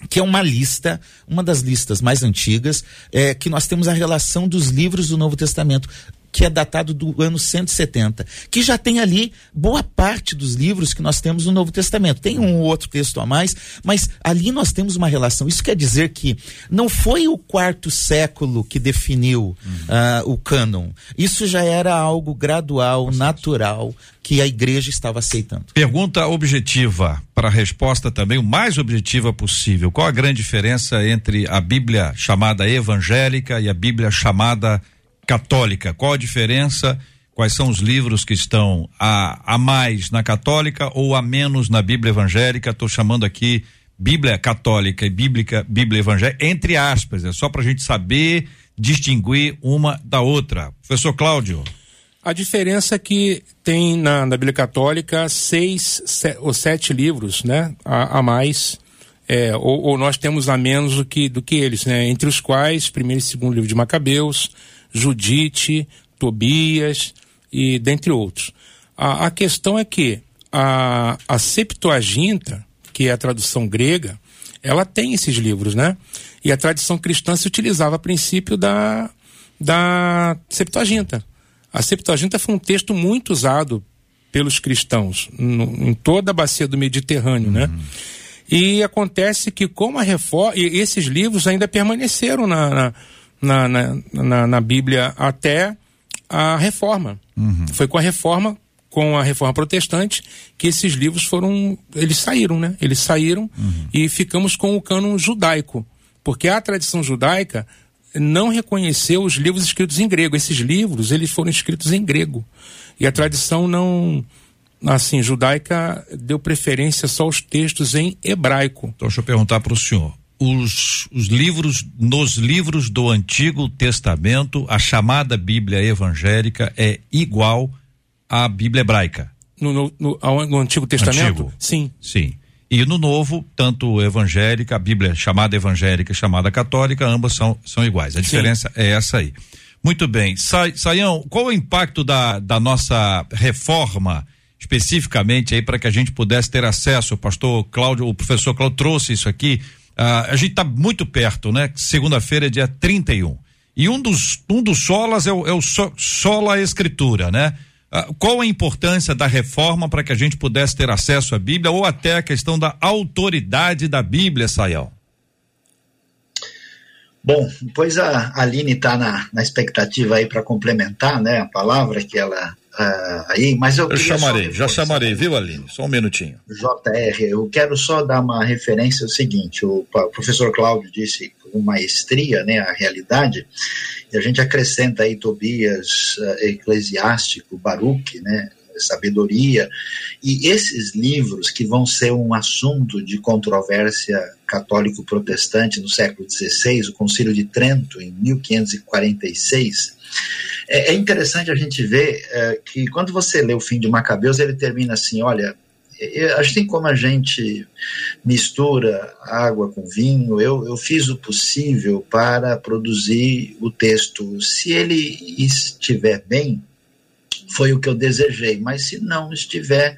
que é uma lista, uma das listas mais antigas, é, que nós temos a relação dos livros do Novo Testamento que é datado do ano 170, que já tem ali boa parte dos livros que nós temos no Novo Testamento. Tem um outro texto a mais, mas ali nós temos uma relação. Isso quer dizer que não foi o quarto século que definiu uhum. uh, o cânon. Isso já era algo gradual, natural, que a igreja estava aceitando. Pergunta objetiva, para a resposta também o mais objetiva possível. Qual a grande diferença entre a Bíblia chamada evangélica e a Bíblia chamada católica? Qual a diferença? Quais são os livros que estão a, a mais na católica ou a menos na Bíblia evangélica? Estou chamando aqui Bíblia católica e Bíblia, Bíblia evangélica, entre aspas, é só para a gente saber distinguir uma da outra. Professor Cláudio. A diferença é que tem na, na Bíblia Católica seis ou sete livros, né, a, a mais, é, ou, ou, nós temos a menos do que, do que eles, né, entre os quais primeiro e segundo livro de Macabeus, Judite, Tobias e dentre outros. A, a questão é que a, a Septuaginta, que é a tradução grega, ela tem esses livros, né? E a tradição cristã se utilizava a princípio da, da Septuaginta. A Septuaginta foi um texto muito usado pelos cristãos no, em toda a bacia do Mediterrâneo, né? uhum. né? E acontece que como a reforma, esses livros ainda permaneceram na, na, na, na, na Bíblia até a reforma. Uhum. Foi com a reforma, com a reforma protestante, que esses livros foram, eles saíram, né? Eles saíram uhum. e ficamos com o cânon judaico, porque a tradição judaica não reconheceu os livros escritos em grego. Esses livros, eles foram escritos em grego. E a tradição não, assim, judaica deu preferência só aos textos em hebraico. Então, deixa eu perguntar para o senhor. Os, os livros, nos livros do Antigo Testamento, a chamada Bíblia evangélica é igual à Bíblia hebraica? No, no, no, no Antigo Testamento? Antigo. Sim. Sim. E no novo, tanto evangélica, a Bíblia chamada evangélica e chamada católica, ambas são, são iguais. A diferença Sim. é essa aí. Muito bem. Sa, Saião, qual o impacto da, da nossa reforma, especificamente aí, para que a gente pudesse ter acesso? O pastor Cláudio, o professor Cláudio trouxe isso aqui. Uh, a gente está muito perto, né? Segunda-feira é dia 31. E um dos, um dos solas é o, é o so, sola escritura, né? Ah, qual a importância da reforma para que a gente pudesse ter acesso à Bíblia ou até a questão da autoridade da Bíblia, Sayal? Bom, pois a Aline está na, na expectativa aí para complementar, né, a palavra que ela uh, aí, mas eu, eu chamarei, já chamarei, viu, Aline? Só um minutinho. JR, eu quero só dar uma referência ao seguinte: o, professor Cláudio disse com maestria, né, a realidade. E a gente acrescenta aí Tobias, uh, Eclesiástico, Baruque, né, sabedoria. E esses livros que vão ser um assunto de controvérsia católico-protestante no século XVI, o Concílio de Trento, em 1546, é, é interessante a gente ver é, que quando você lê o fim de Macabeus, ele termina assim: olha, assim como a gente mistura água com vinho, eu, eu fiz o possível para produzir o texto. Se ele estiver bem, foi o que eu desejei, mas se não estiver,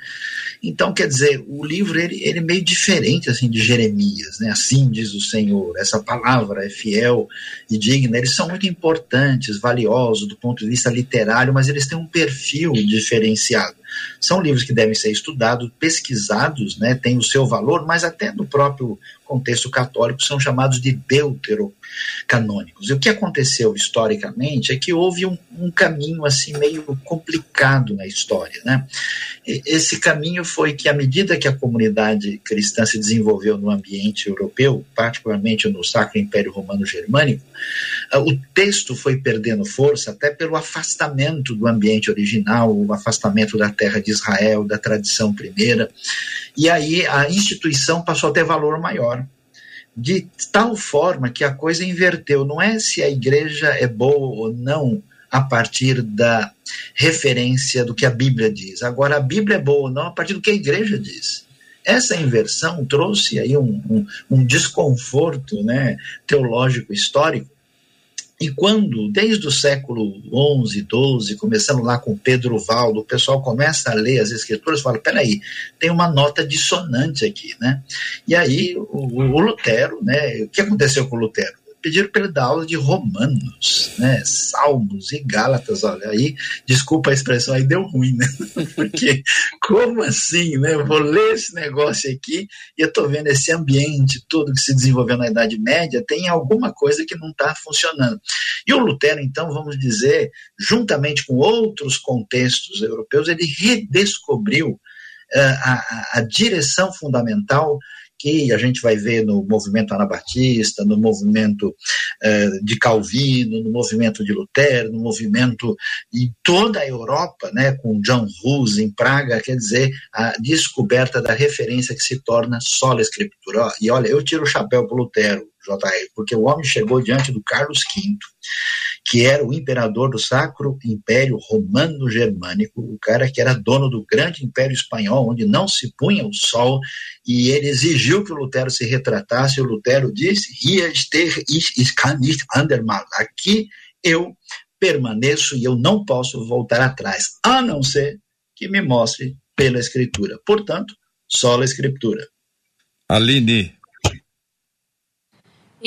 então quer dizer, o livro ele, ele é meio diferente assim de Jeremias, né? Assim diz o Senhor. Essa palavra é fiel e digna. Eles são muito importantes, valiosos do ponto de vista literário, mas eles têm um perfil diferenciado. São livros que devem ser estudados, pesquisados, né, tem o seu valor, mas até no próprio contexto católico são chamados de deuterocanônicos. E o que aconteceu historicamente é que houve um, um caminho assim meio complicado na história, né? E esse caminho foi que à medida que a comunidade cristã se desenvolveu no ambiente europeu, particularmente no Sacro Império Romano Germânico, ah, o texto foi perdendo força até pelo afastamento do ambiente original, o afastamento da terra de Israel, da tradição primeira. E aí a instituição passou a ter valor maior. De tal forma que a coisa inverteu. Não é se a igreja é boa ou não a partir da referência do que a Bíblia diz. Agora, a Bíblia é boa ou não a partir do que a igreja diz. Essa inversão trouxe aí um, um, um desconforto né, teológico histórico e quando, desde o século XI, XII, começando lá com Pedro Valdo, o pessoal começa a ler as escrituras e fala, peraí, tem uma nota dissonante aqui, né? E aí o, o Lutero, né? O que aconteceu com o Lutero? Pediram para ele dar aula de Romanos, né? Salmos e Gálatas, olha, aí, desculpa a expressão, aí deu ruim, né? Porque, como assim, né? Eu vou ler esse negócio aqui e eu tô vendo esse ambiente todo que se desenvolveu na Idade Média, tem alguma coisa que não está funcionando. E o Lutero, então, vamos dizer, juntamente com outros contextos europeus, ele redescobriu uh, a, a direção fundamental que a gente vai ver no movimento anabatista, no movimento eh, de Calvino, no movimento de Lutero, no movimento em toda a Europa, né, com John Hus em Praga, quer dizer, a descoberta da referência que se torna sola escritura. E olha, eu tiro o chapéu para Lutero, JR, porque o homem chegou diante do Carlos V, que era o imperador do Sacro Império Romano-Germânico, o cara que era dono do grande Império Espanhol, onde não se punha o sol, e ele exigiu que o Lutero se retratasse, e o Lutero disse, hier nicht andermal, aqui eu permaneço e eu não posso voltar atrás, a não ser que me mostre pela Escritura. Portanto, só a Escritura. Aline,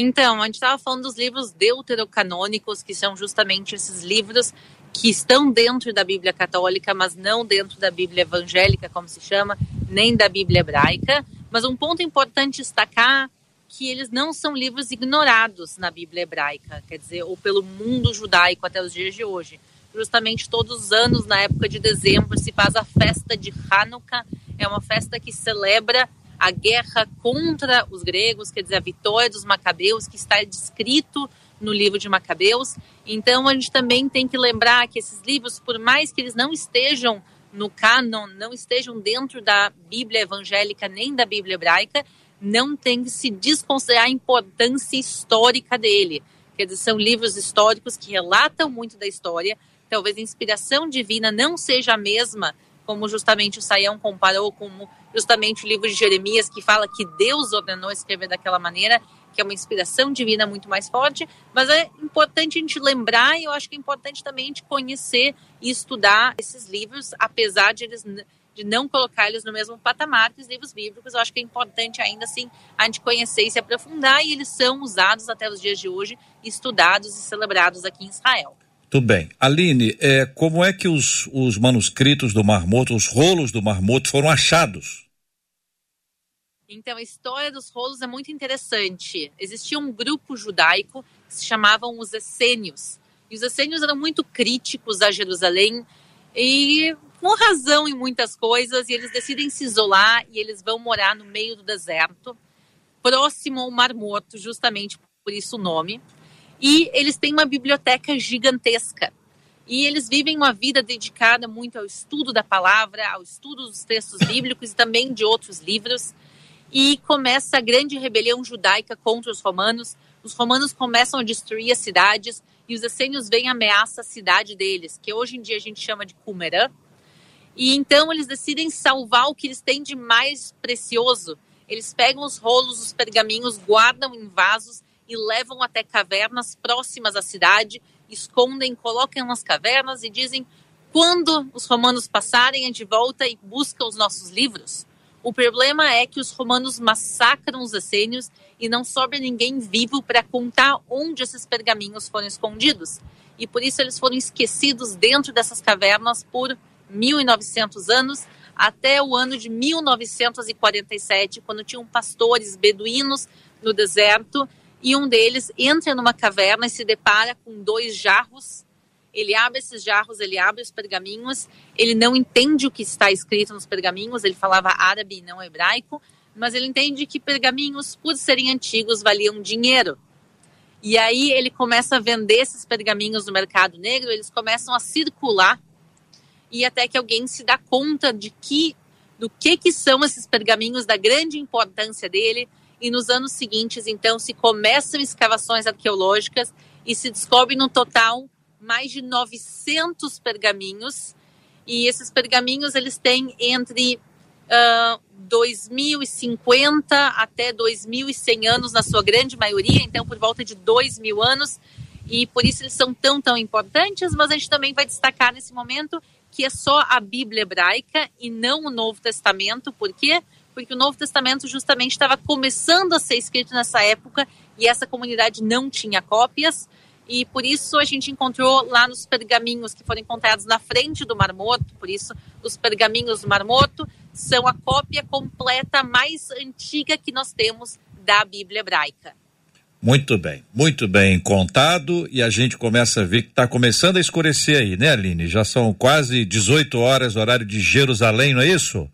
então, a gente estava falando dos livros deuterocanônicos, que são justamente esses livros que estão dentro da Bíblia católica, mas não dentro da Bíblia evangélica, como se chama, nem da Bíblia hebraica. Mas um ponto importante destacar que eles não são livros ignorados na Bíblia hebraica, quer dizer, ou pelo mundo judaico até os dias de hoje. Justamente todos os anos, na época de dezembro, se faz a festa de Hanukkah. É uma festa que celebra a guerra contra os gregos, quer dizer, a vitória dos macabeus, que está descrito no livro de Macabeus. Então, a gente também tem que lembrar que esses livros, por mais que eles não estejam no cânon, não estejam dentro da Bíblia evangélica nem da Bíblia hebraica, não tem que se desconsiderar a importância histórica dele. Quer dizer, são livros históricos que relatam muito da história. Talvez a inspiração divina não seja a mesma como justamente o Saião comparou com justamente o livro de Jeremias, que fala que Deus ordenou escrever daquela maneira, que é uma inspiração divina muito mais forte, mas é importante a gente lembrar e eu acho que é importante também a gente conhecer e estudar esses livros, apesar de eles de não colocar eles no mesmo patamar que os livros bíblicos, eu acho que é importante ainda assim a gente conhecer e se aprofundar, e eles são usados até os dias de hoje, estudados e celebrados aqui em Israel. Tudo bem. Aline, é, como é que os, os manuscritos do Mar Morto, os rolos do Mar Morto foram achados? Então, a história dos rolos é muito interessante. Existia um grupo judaico que se chamavam os essênios. E os essênios eram muito críticos a Jerusalém e com razão em muitas coisas. E eles decidem se isolar e eles vão morar no meio do deserto, próximo ao Mar Morto, justamente por isso o nome. E eles têm uma biblioteca gigantesca. E eles vivem uma vida dedicada muito ao estudo da palavra, ao estudo dos textos bíblicos e também de outros livros. E começa a grande rebelião judaica contra os romanos. Os romanos começam a destruir as cidades e os essênios veem ameaça à cidade deles, que hoje em dia a gente chama de Qumran. E então eles decidem salvar o que eles têm de mais precioso. Eles pegam os rolos, os pergaminhos, guardam em vasos e levam até cavernas próximas à cidade, escondem, colocam nas cavernas e dizem: quando os romanos passarem, a gente volta e busca os nossos livros. O problema é que os romanos massacram os essênios e não sobra ninguém vivo para contar onde esses pergaminhos foram escondidos. E por isso eles foram esquecidos dentro dessas cavernas por 1900 anos, até o ano de 1947, quando tinham pastores beduínos no deserto e um deles entra numa caverna e se depara com dois jarros. Ele abre esses jarros, ele abre os pergaminhos, ele não entende o que está escrito nos pergaminhos, ele falava árabe e não hebraico, mas ele entende que pergaminhos, por serem antigos, valiam dinheiro. E aí ele começa a vender esses pergaminhos no mercado negro, eles começam a circular. E até que alguém se dá conta de que do que que são esses pergaminhos, da grande importância dele, e nos anos seguintes, então, se começam escavações arqueológicas e se descobre no total mais de 900 pergaminhos. E esses pergaminhos eles têm entre uh, 2050 até 2100 anos na sua grande maioria, então por volta de 2000 anos. E por isso eles são tão, tão importantes, mas a gente também vai destacar nesse momento que é só a Bíblia hebraica e não o Novo Testamento. Por quê? Porque o Novo Testamento justamente estava começando a ser escrito nessa época e essa comunidade não tinha cópias. E por isso a gente encontrou lá nos pergaminhos que foram encontrados na frente do Mar Morto, por isso os pergaminhos do Mar Morto são a cópia completa mais antiga que nós temos da Bíblia hebraica. Muito bem, muito bem contado e a gente começa a ver que está começando a escurecer aí, né, Aline? Já são quase 18 horas, horário de Jerusalém, não é isso?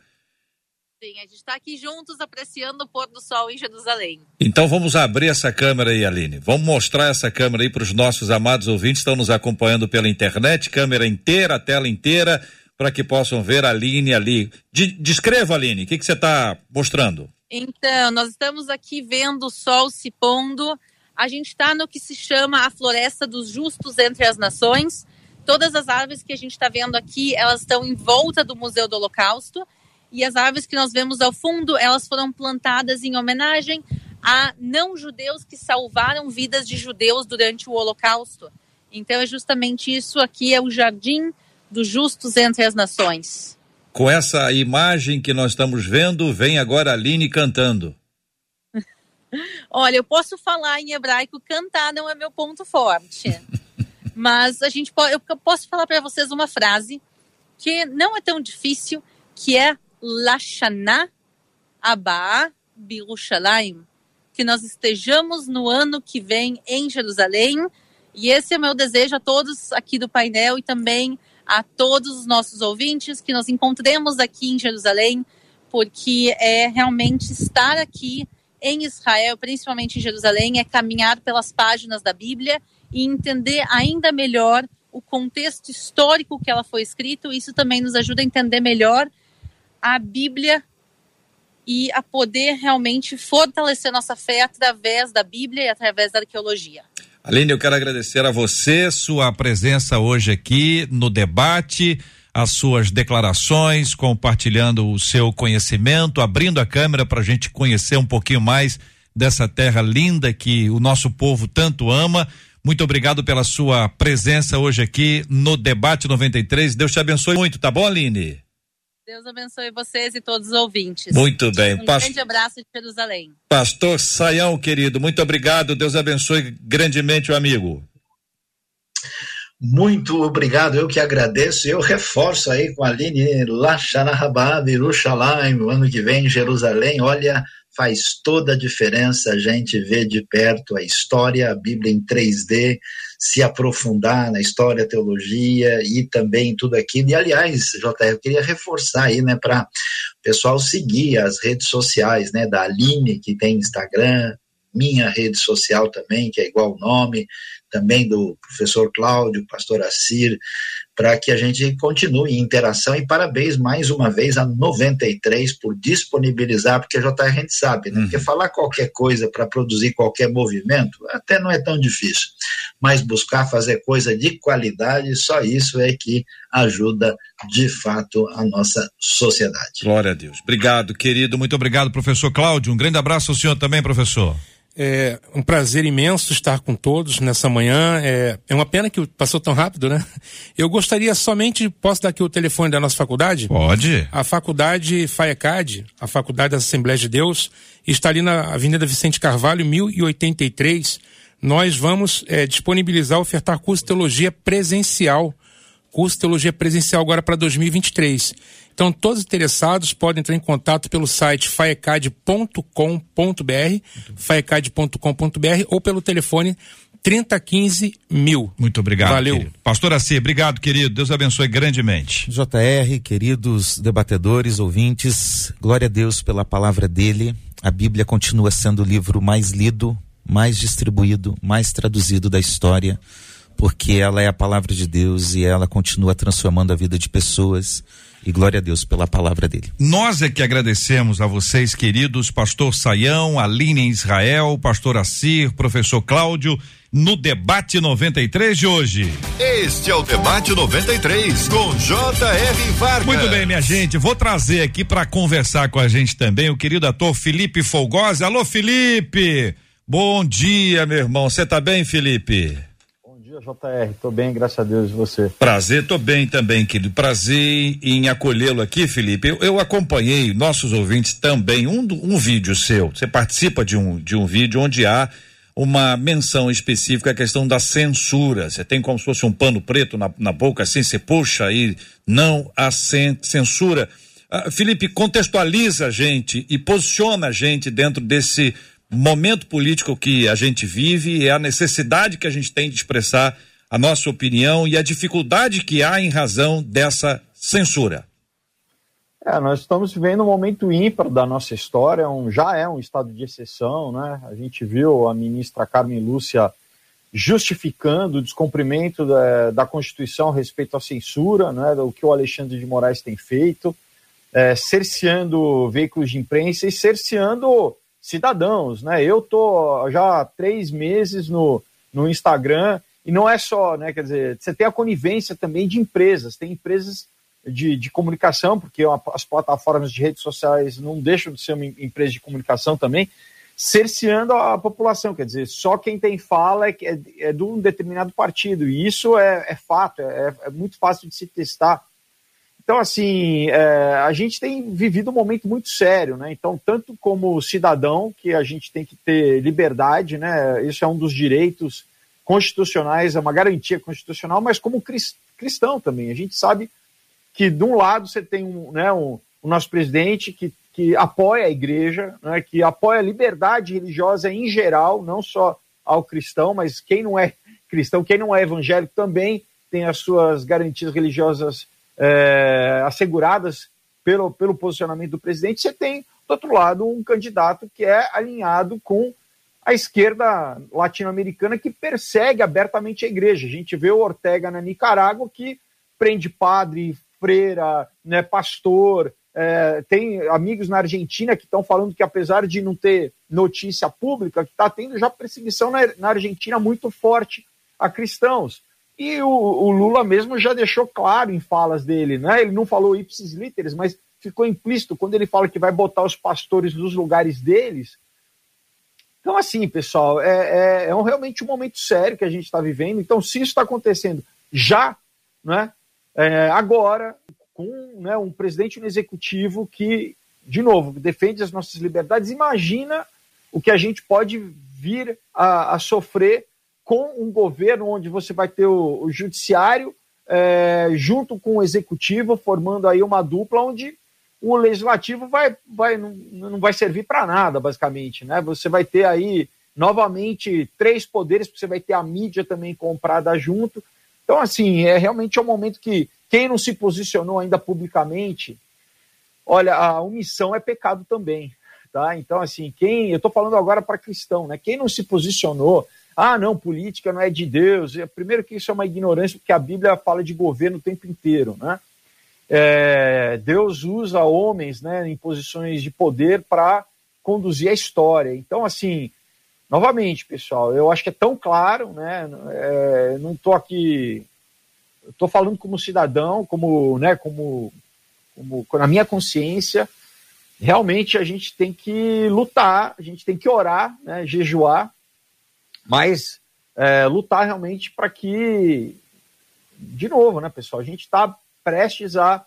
Sim, a gente está aqui juntos apreciando o pôr do sol em Jerusalém. Então vamos abrir essa câmera aí, Aline. Vamos mostrar essa câmera aí para os nossos amados ouvintes que estão nos acompanhando pela internet, câmera inteira, tela inteira, para que possam ver a Aline ali. De, descreva, Aline, o que, que você está mostrando? Então, nós estamos aqui vendo o sol se pondo. A gente está no que se chama a floresta dos justos entre as nações. Todas as árvores que a gente está vendo aqui, elas estão em volta do Museu do Holocausto. E as árvores que nós vemos ao fundo, elas foram plantadas em homenagem a não-judeus que salvaram vidas de judeus durante o Holocausto. Então, é justamente isso aqui, é o jardim dos justos entre as nações. Com essa imagem que nós estamos vendo, vem agora a Aline cantando. Olha, eu posso falar em hebraico, cantar não é meu ponto forte. Mas a gente pode, eu posso falar para vocês uma frase que não é tão difícil, que é Lashana Abba Birushalayim, que nós estejamos no ano que vem em Jerusalém. E esse é o meu desejo a todos aqui do painel e também a todos os nossos ouvintes que nos encontremos aqui em Jerusalém, porque é realmente estar aqui em Israel, principalmente em Jerusalém, é caminhar pelas páginas da Bíblia e entender ainda melhor o contexto histórico que ela foi escrita. Isso também nos ajuda a entender melhor a Bíblia e a poder realmente fortalecer nossa fé através da Bíblia e através da arqueologia. Aline, eu quero agradecer a você, sua presença hoje aqui no debate, as suas declarações, compartilhando o seu conhecimento, abrindo a câmera para a gente conhecer um pouquinho mais dessa terra linda que o nosso povo tanto ama. Muito obrigado pela sua presença hoje aqui no Debate 93. Deus te abençoe muito, tá bom, Aline? Deus abençoe vocês e todos os ouvintes. Muito bem. Um grande abraço de Jerusalém. Pastor Saião, querido, muito obrigado. Deus abençoe grandemente o amigo. Muito obrigado, eu que agradeço. Eu reforço aí com a Aline Lachanarabá, Yerushalayim, o ano que vem em Jerusalém. Olha, faz toda a diferença a gente ver de perto a história, a Bíblia em 3D, se aprofundar na história, teologia e também tudo aquilo. E, aliás, JR, eu queria reforçar aí, né, para o pessoal seguir as redes sociais, né, da Aline, que tem Instagram, minha rede social também, que é igual o nome, também do professor Cláudio, pastor Assir, para que a gente continue em interação e parabéns mais uma vez a 93 por disponibilizar, porque já tá, a gente sabe, né? Uhum. Porque falar qualquer coisa para produzir qualquer movimento até não é tão difícil, mas buscar fazer coisa de qualidade, só isso é que ajuda de fato a nossa sociedade. Glória a Deus. Obrigado, querido. Muito obrigado, professor Cláudio. Um grande abraço ao senhor também, professor. É um prazer imenso estar com todos nessa manhã. É, é uma pena que passou tão rápido, né? Eu gostaria somente, posso dar aqui o telefone da nossa faculdade? Pode. A faculdade FAECAD, a Faculdade da Assembleia de Deus, está ali na Avenida Vicente Carvalho, 1083. Nós vamos é, disponibilizar, ofertar curso de teologia presencial. Curso de teologia presencial agora para 2023. Então, todos interessados podem entrar em contato pelo site faecad.com.br, faecad.com.br ou pelo telefone 3015 mil. Muito obrigado. Valeu. Querido. Pastor Assi, obrigado, querido. Deus abençoe grandemente. JR, queridos debatedores, ouvintes, glória a Deus pela palavra dele. A Bíblia continua sendo o livro mais lido, mais distribuído, mais traduzido da história, porque ela é a palavra de Deus e ela continua transformando a vida de pessoas e glória a Deus pela palavra dele. Nós é que agradecemos a vocês, queridos, pastor Saião, Aline Israel, pastor Assir, professor Cláudio, no debate 93 de hoje. Este é o debate 93 com J.R. Vargas. Muito bem, minha gente, vou trazer aqui para conversar com a gente também o querido ator Felipe Folgosi. Alô, Felipe! Bom dia, meu irmão. Você tá bem, Felipe? dia, JR. Tô bem, graças a Deus, e você? Prazer, tô bem também, querido. Prazer em acolhê-lo aqui, Felipe. Eu, eu, acompanhei nossos ouvintes também um, um vídeo seu. Você participa de um, de um vídeo onde há uma menção específica à questão da censura. Você tem como se fosse um pano preto na, na boca, assim, você puxa aí, não a censura. Ah, Felipe, contextualiza a gente e posiciona a gente dentro desse momento político que a gente vive, é a necessidade que a gente tem de expressar a nossa opinião e a dificuldade que há em razão dessa censura. É, nós estamos vivendo um momento ímpar da nossa história, um, já é um estado de exceção, né? A gente viu a ministra Carmen Lúcia justificando o descumprimento da, da Constituição a respeito à censura, né? O que o Alexandre de Moraes tem feito, é, cerceando veículos de imprensa e cerceando cidadãos, né? Eu tô já há três meses no, no Instagram e não é só, né? Quer dizer, você tem a conivência também de empresas, tem empresas de, de comunicação, porque as plataformas de redes sociais não deixam de ser uma empresa de comunicação também, cerceando a população, quer dizer, só quem tem fala é, é, é de um determinado partido, e isso é, é fato, é, é, muito fácil de se testar. Então, assim, é, a gente tem vivido um momento muito sério, né? Então, tanto como cidadão, que a gente tem que ter liberdade, né? Isso é um dos direitos constitucionais, é uma garantia constitucional, mas como cristão também. A gente sabe que de um lado você tem um, né, um, o nosso presidente que, que apoia a igreja, né, que apoia a liberdade religiosa em geral, não só ao cristão, mas quem não é cristão, quem não é evangélico também tem as suas garantias religiosas é, asseguradas pelo, pelo posicionamento do presidente. Você tem, do outro lado, um candidato que é alinhado com a esquerda latino-americana que persegue abertamente a igreja. A gente vê o Ortega na Nicarágua que prende padre, freira, né, pastor. É, tem amigos na Argentina que estão falando que, apesar de não ter notícia pública, está tendo já perseguição na, na, Argentina muito forte a cristãos. E o, o, Lula mesmo já deixou claro em falas dele, né? Ele não falou ipsis literis, mas ficou implícito quando ele fala que vai botar os pastores nos lugares deles. Então, assim, pessoal, é, é, é um, realmente um momento sério que a gente está vivendo. Então, se isso está acontecendo já, né, é, agora, com né, um presidente no executivo que, de novo, defende as nossas liberdades, imagina o que a gente pode vir a, a sofrer com um governo onde você vai ter o, o judiciário é, junto com o executivo, formando aí uma dupla onde o legislativo vai, vai, não, não vai servir para nada, basicamente. Né? Você vai ter aí novamente três poderes, porque você vai ter a mídia também comprada junto. Então, assim, é realmente é um momento que quem não se posicionou ainda publicamente, olha, a omissão é pecado também, tá? Então, assim, quem, eu estou falando agora para cristão, né? Quem não se posicionou, ah, não, política não é de Deus. É, primeiro que isso é uma ignorância, porque a Bíblia fala de governo o tempo inteiro, né? É, Deus usa homens, né, em posições de poder para conduzir a história. Então, assim, novamente, pessoal, eu acho que é tão claro, né? É, não estou aqui, estou falando como cidadão, como, né, como, como na minha consciência, realmente a gente tem que lutar, a gente tem que orar, né, jejuar, mas é, lutar realmente para que, de novo, né, pessoal, a gente está prestes a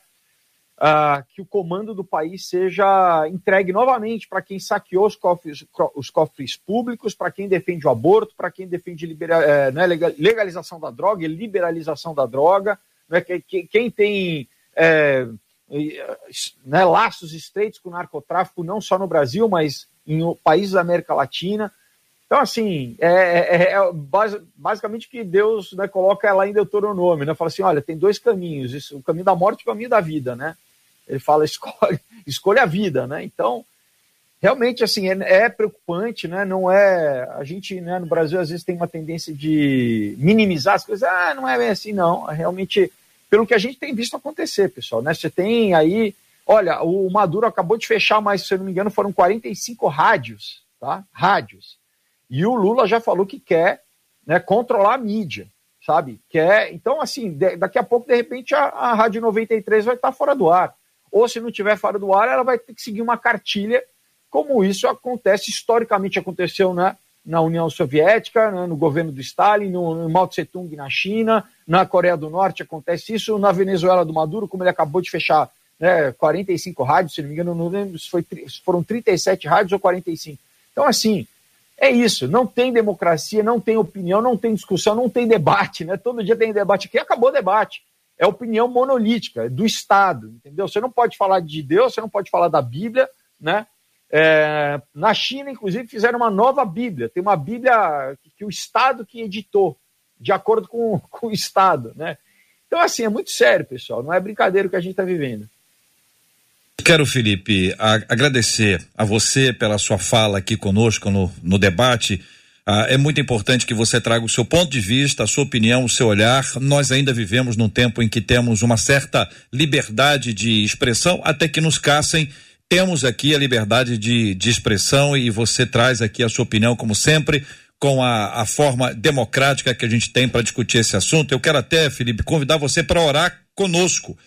uh, que o comando do país seja entregue novamente para quem saqueou os cofres, os cofres públicos, para quem defende o aborto, para quem defende libera, é, né, legalização da droga e liberalização da droga, né, que, quem tem é, né, laços estreitos com o narcotráfico, não só no Brasil, mas em países da América Latina. Então, assim, é, é, é basicamente que Deus né, coloca lá em Deuteronômio, né? Fala assim, olha, tem dois caminhos, isso, o caminho da morte e o caminho da vida, né? Ele fala, escolhe, escolhe a vida, né? Então, realmente, assim, é, é, preocupante, né? Não é... A gente, né, no Brasil, às vezes tem uma tendência de minimizar as coisas. Ah, não é bem assim, não. É realmente, pelo que a gente tem visto acontecer, pessoal, né? Você tem aí... Olha, o Maduro acabou de fechar, mas, se eu não me engano, foram 45 rádios, tá? Rádios. E o Lula já falou que quer né, controlar a mídia, sabe? Quer... Então, assim, daqui a pouco, de repente, a, a Rádio 93 vai estar fora do ar ou se não tiver fora do ar, ela vai ter que seguir uma cartilha, como isso acontece, historicamente aconteceu né, na União Soviética, né, no governo do Stalin, no, no Mao Tse Tung na China, na Coreia do Norte acontece isso, na Venezuela do Maduro, como ele acabou de fechar né, 45 rádios, se não me engano, não lembro se foi, foram 37 rádios ou 45. Então, assim, É isso, não tem democracia, não tem opinião, não tem discussão, não tem debate, né? Todo dia tem debate aqui, acabou o debate. É opinião monolítica, é do Estado, entendeu? Você não pode falar de Deus, você não pode falar da Bíblia, né? É, na China, inclusive, fizeram uma nova Bíblia. Tem uma Bíblia que, que o Estado que editou, de acordo com, com o Estado, né? Então, assim, é muito sério, pessoal. Não é brincadeira o que a gente está vivendo. Quero, Felipe, agradecer a você pela sua fala aqui conosco no, no debate. Ah, é muito importante que você traga o seu ponto de vista, a sua opinião, o seu olhar. Nós ainda vivemos num tempo em que temos uma certa liberdade de expressão, até que nos caçem. Temos aqui a liberdade de, de expressão e você traz aqui a sua opinião, como sempre com a, a forma democrática que a gente tem para discutir esse assunto. Eu quero até, Felipe, convidar você para orar conosco,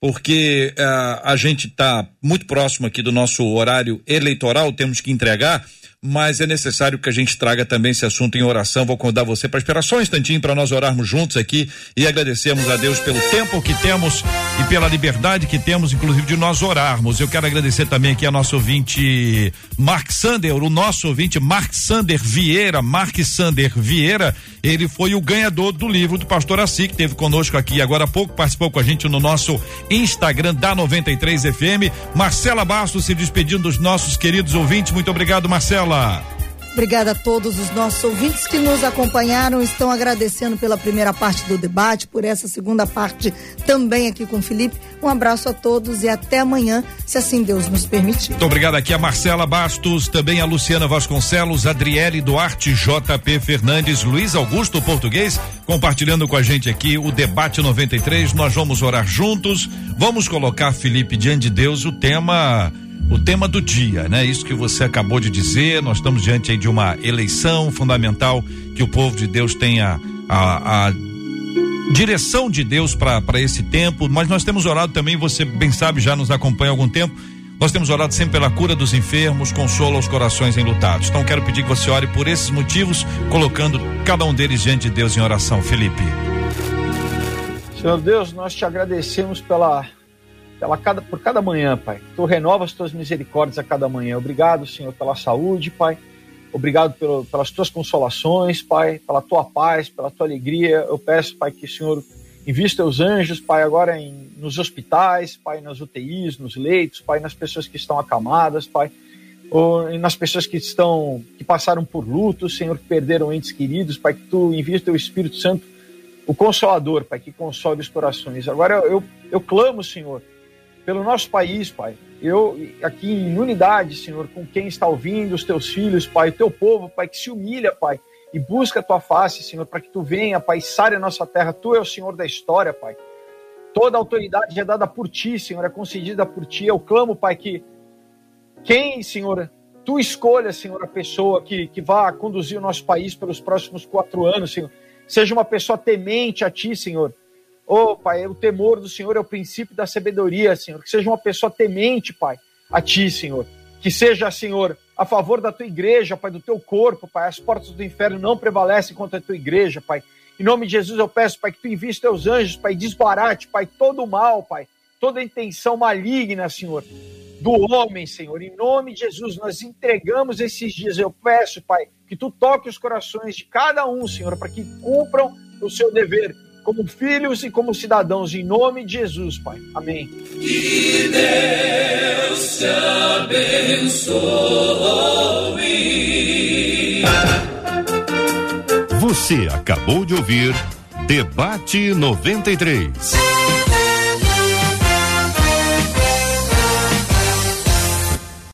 porque uh, a gente está muito próximo aqui do nosso horário eleitoral, temos que entregar mas é necessário que a gente traga também esse assunto em oração. Vou convidar você para esperar só um instantinho para nós orarmos juntos aqui e agradecermos a Deus pelo tempo que temos e pela liberdade que temos, inclusive, de nós orarmos. Eu quero agradecer também aqui a nosso ouvinte Mark Sander, o nosso ouvinte Mark Sander Vieira, Mark Sander Vieira, ele foi o ganhador do livro do pastor Assi, que teve conosco aqui agora há pouco, participou com a gente no nosso Instagram da 93 FM. Marcela Bastos se despedindo dos nossos queridos ouvintes. Muito obrigado, Marcela. Obrigada a todos os nossos ouvintes que nos acompanharam. Estão agradecendo pela primeira parte do debate, por essa segunda parte também aqui com o Felipe. Um abraço a todos e até amanhã, se assim Deus nos permitir. Muito obrigado aqui a Marcela Bastos, também a Luciana Vasconcelos, Adriele Duarte, JP Fernandes, Luiz Augusto Português, compartilhando com a gente aqui o debate 93. Nós vamos orar juntos. Vamos colocar, Felipe, diante de Deus o tema o tema do dia, né? Isso que você acabou de dizer, nós estamos diante de uma eleição fundamental que o povo de Deus tenha a, a direção de Deus para esse tempo, mas nós temos orado também, você bem sabe, já nos acompanha há algum tempo. Nós temos orado sempre pela cura dos enfermos, consolo aos corações enlutados. Então quero pedir que você ore por esses motivos, colocando cada um deles diante de Deus em oração. Felipe. Senhor Deus, nós te agradecemos pela pela cada, por cada manhã, Pai. Tu renovas as tuas misericórdias a cada manhã. Obrigado, Senhor, pela saúde, Pai. Obrigado pelo, pelas tuas consolações, Pai, pela tua paz, pela tua alegria. Eu peço, Pai, que o Senhor invista os anjos, Pai, agora em, nos hospitais, Pai, nas UTIs, nos leitos, Pai, nas pessoas que estão acamadas, Pai, ou nas pessoas que estão, que passaram por luto, Senhor, que perderam entes queridos, Pai, que tu envies teu Espírito Santo, o Consolador, Pai, que console os corações. Agora eu, eu, eu clamo, Senhor, pelo nosso país, Pai. Eu, aqui em unidade, Senhor, com quem está ouvindo, os teus filhos, Pai, o teu povo, Pai, que se humilha, Pai, e busca a tua face, Senhor, para que tu venha, Pai, sare a nossa terra. Tu é o Senhor da história, Pai. Toda autoridade é dada por ti, Senhor, é concedida por ti. Eu clamo, Pai, que quem, Senhor, tu escolha, Senhor, a pessoa que, que vá conduzir o nosso país pelos próximos quatro anos, Senhor, seja uma pessoa temente a ti, Senhor, Oh, Pai, o temor do Senhor é o princípio da sabedoria, Senhor. Que seja uma pessoa temente, Pai, a Ti, Senhor. Que seja, Senhor, a favor da Tua igreja, Pai, do Teu corpo, Pai. As portas do inferno não prevalecem contra a Tua igreja, Pai. Em nome de Jesus eu peço, Pai, que Tu envies Teus anjos, Pai, desbarate, Pai, todo o mal, Pai. Toda intenção maligna, Senhor, do homem, Senhor. Em nome de Jesus, nós entregamos esses dias. Eu peço, Pai, que Tu toque os corações de cada um, Senhor, para que cumpram o seu dever como filhos e como cidadãos, em nome de Jesus, Pai. Amém. Que Deus te abençoe. Você acabou de ouvir Debate 93.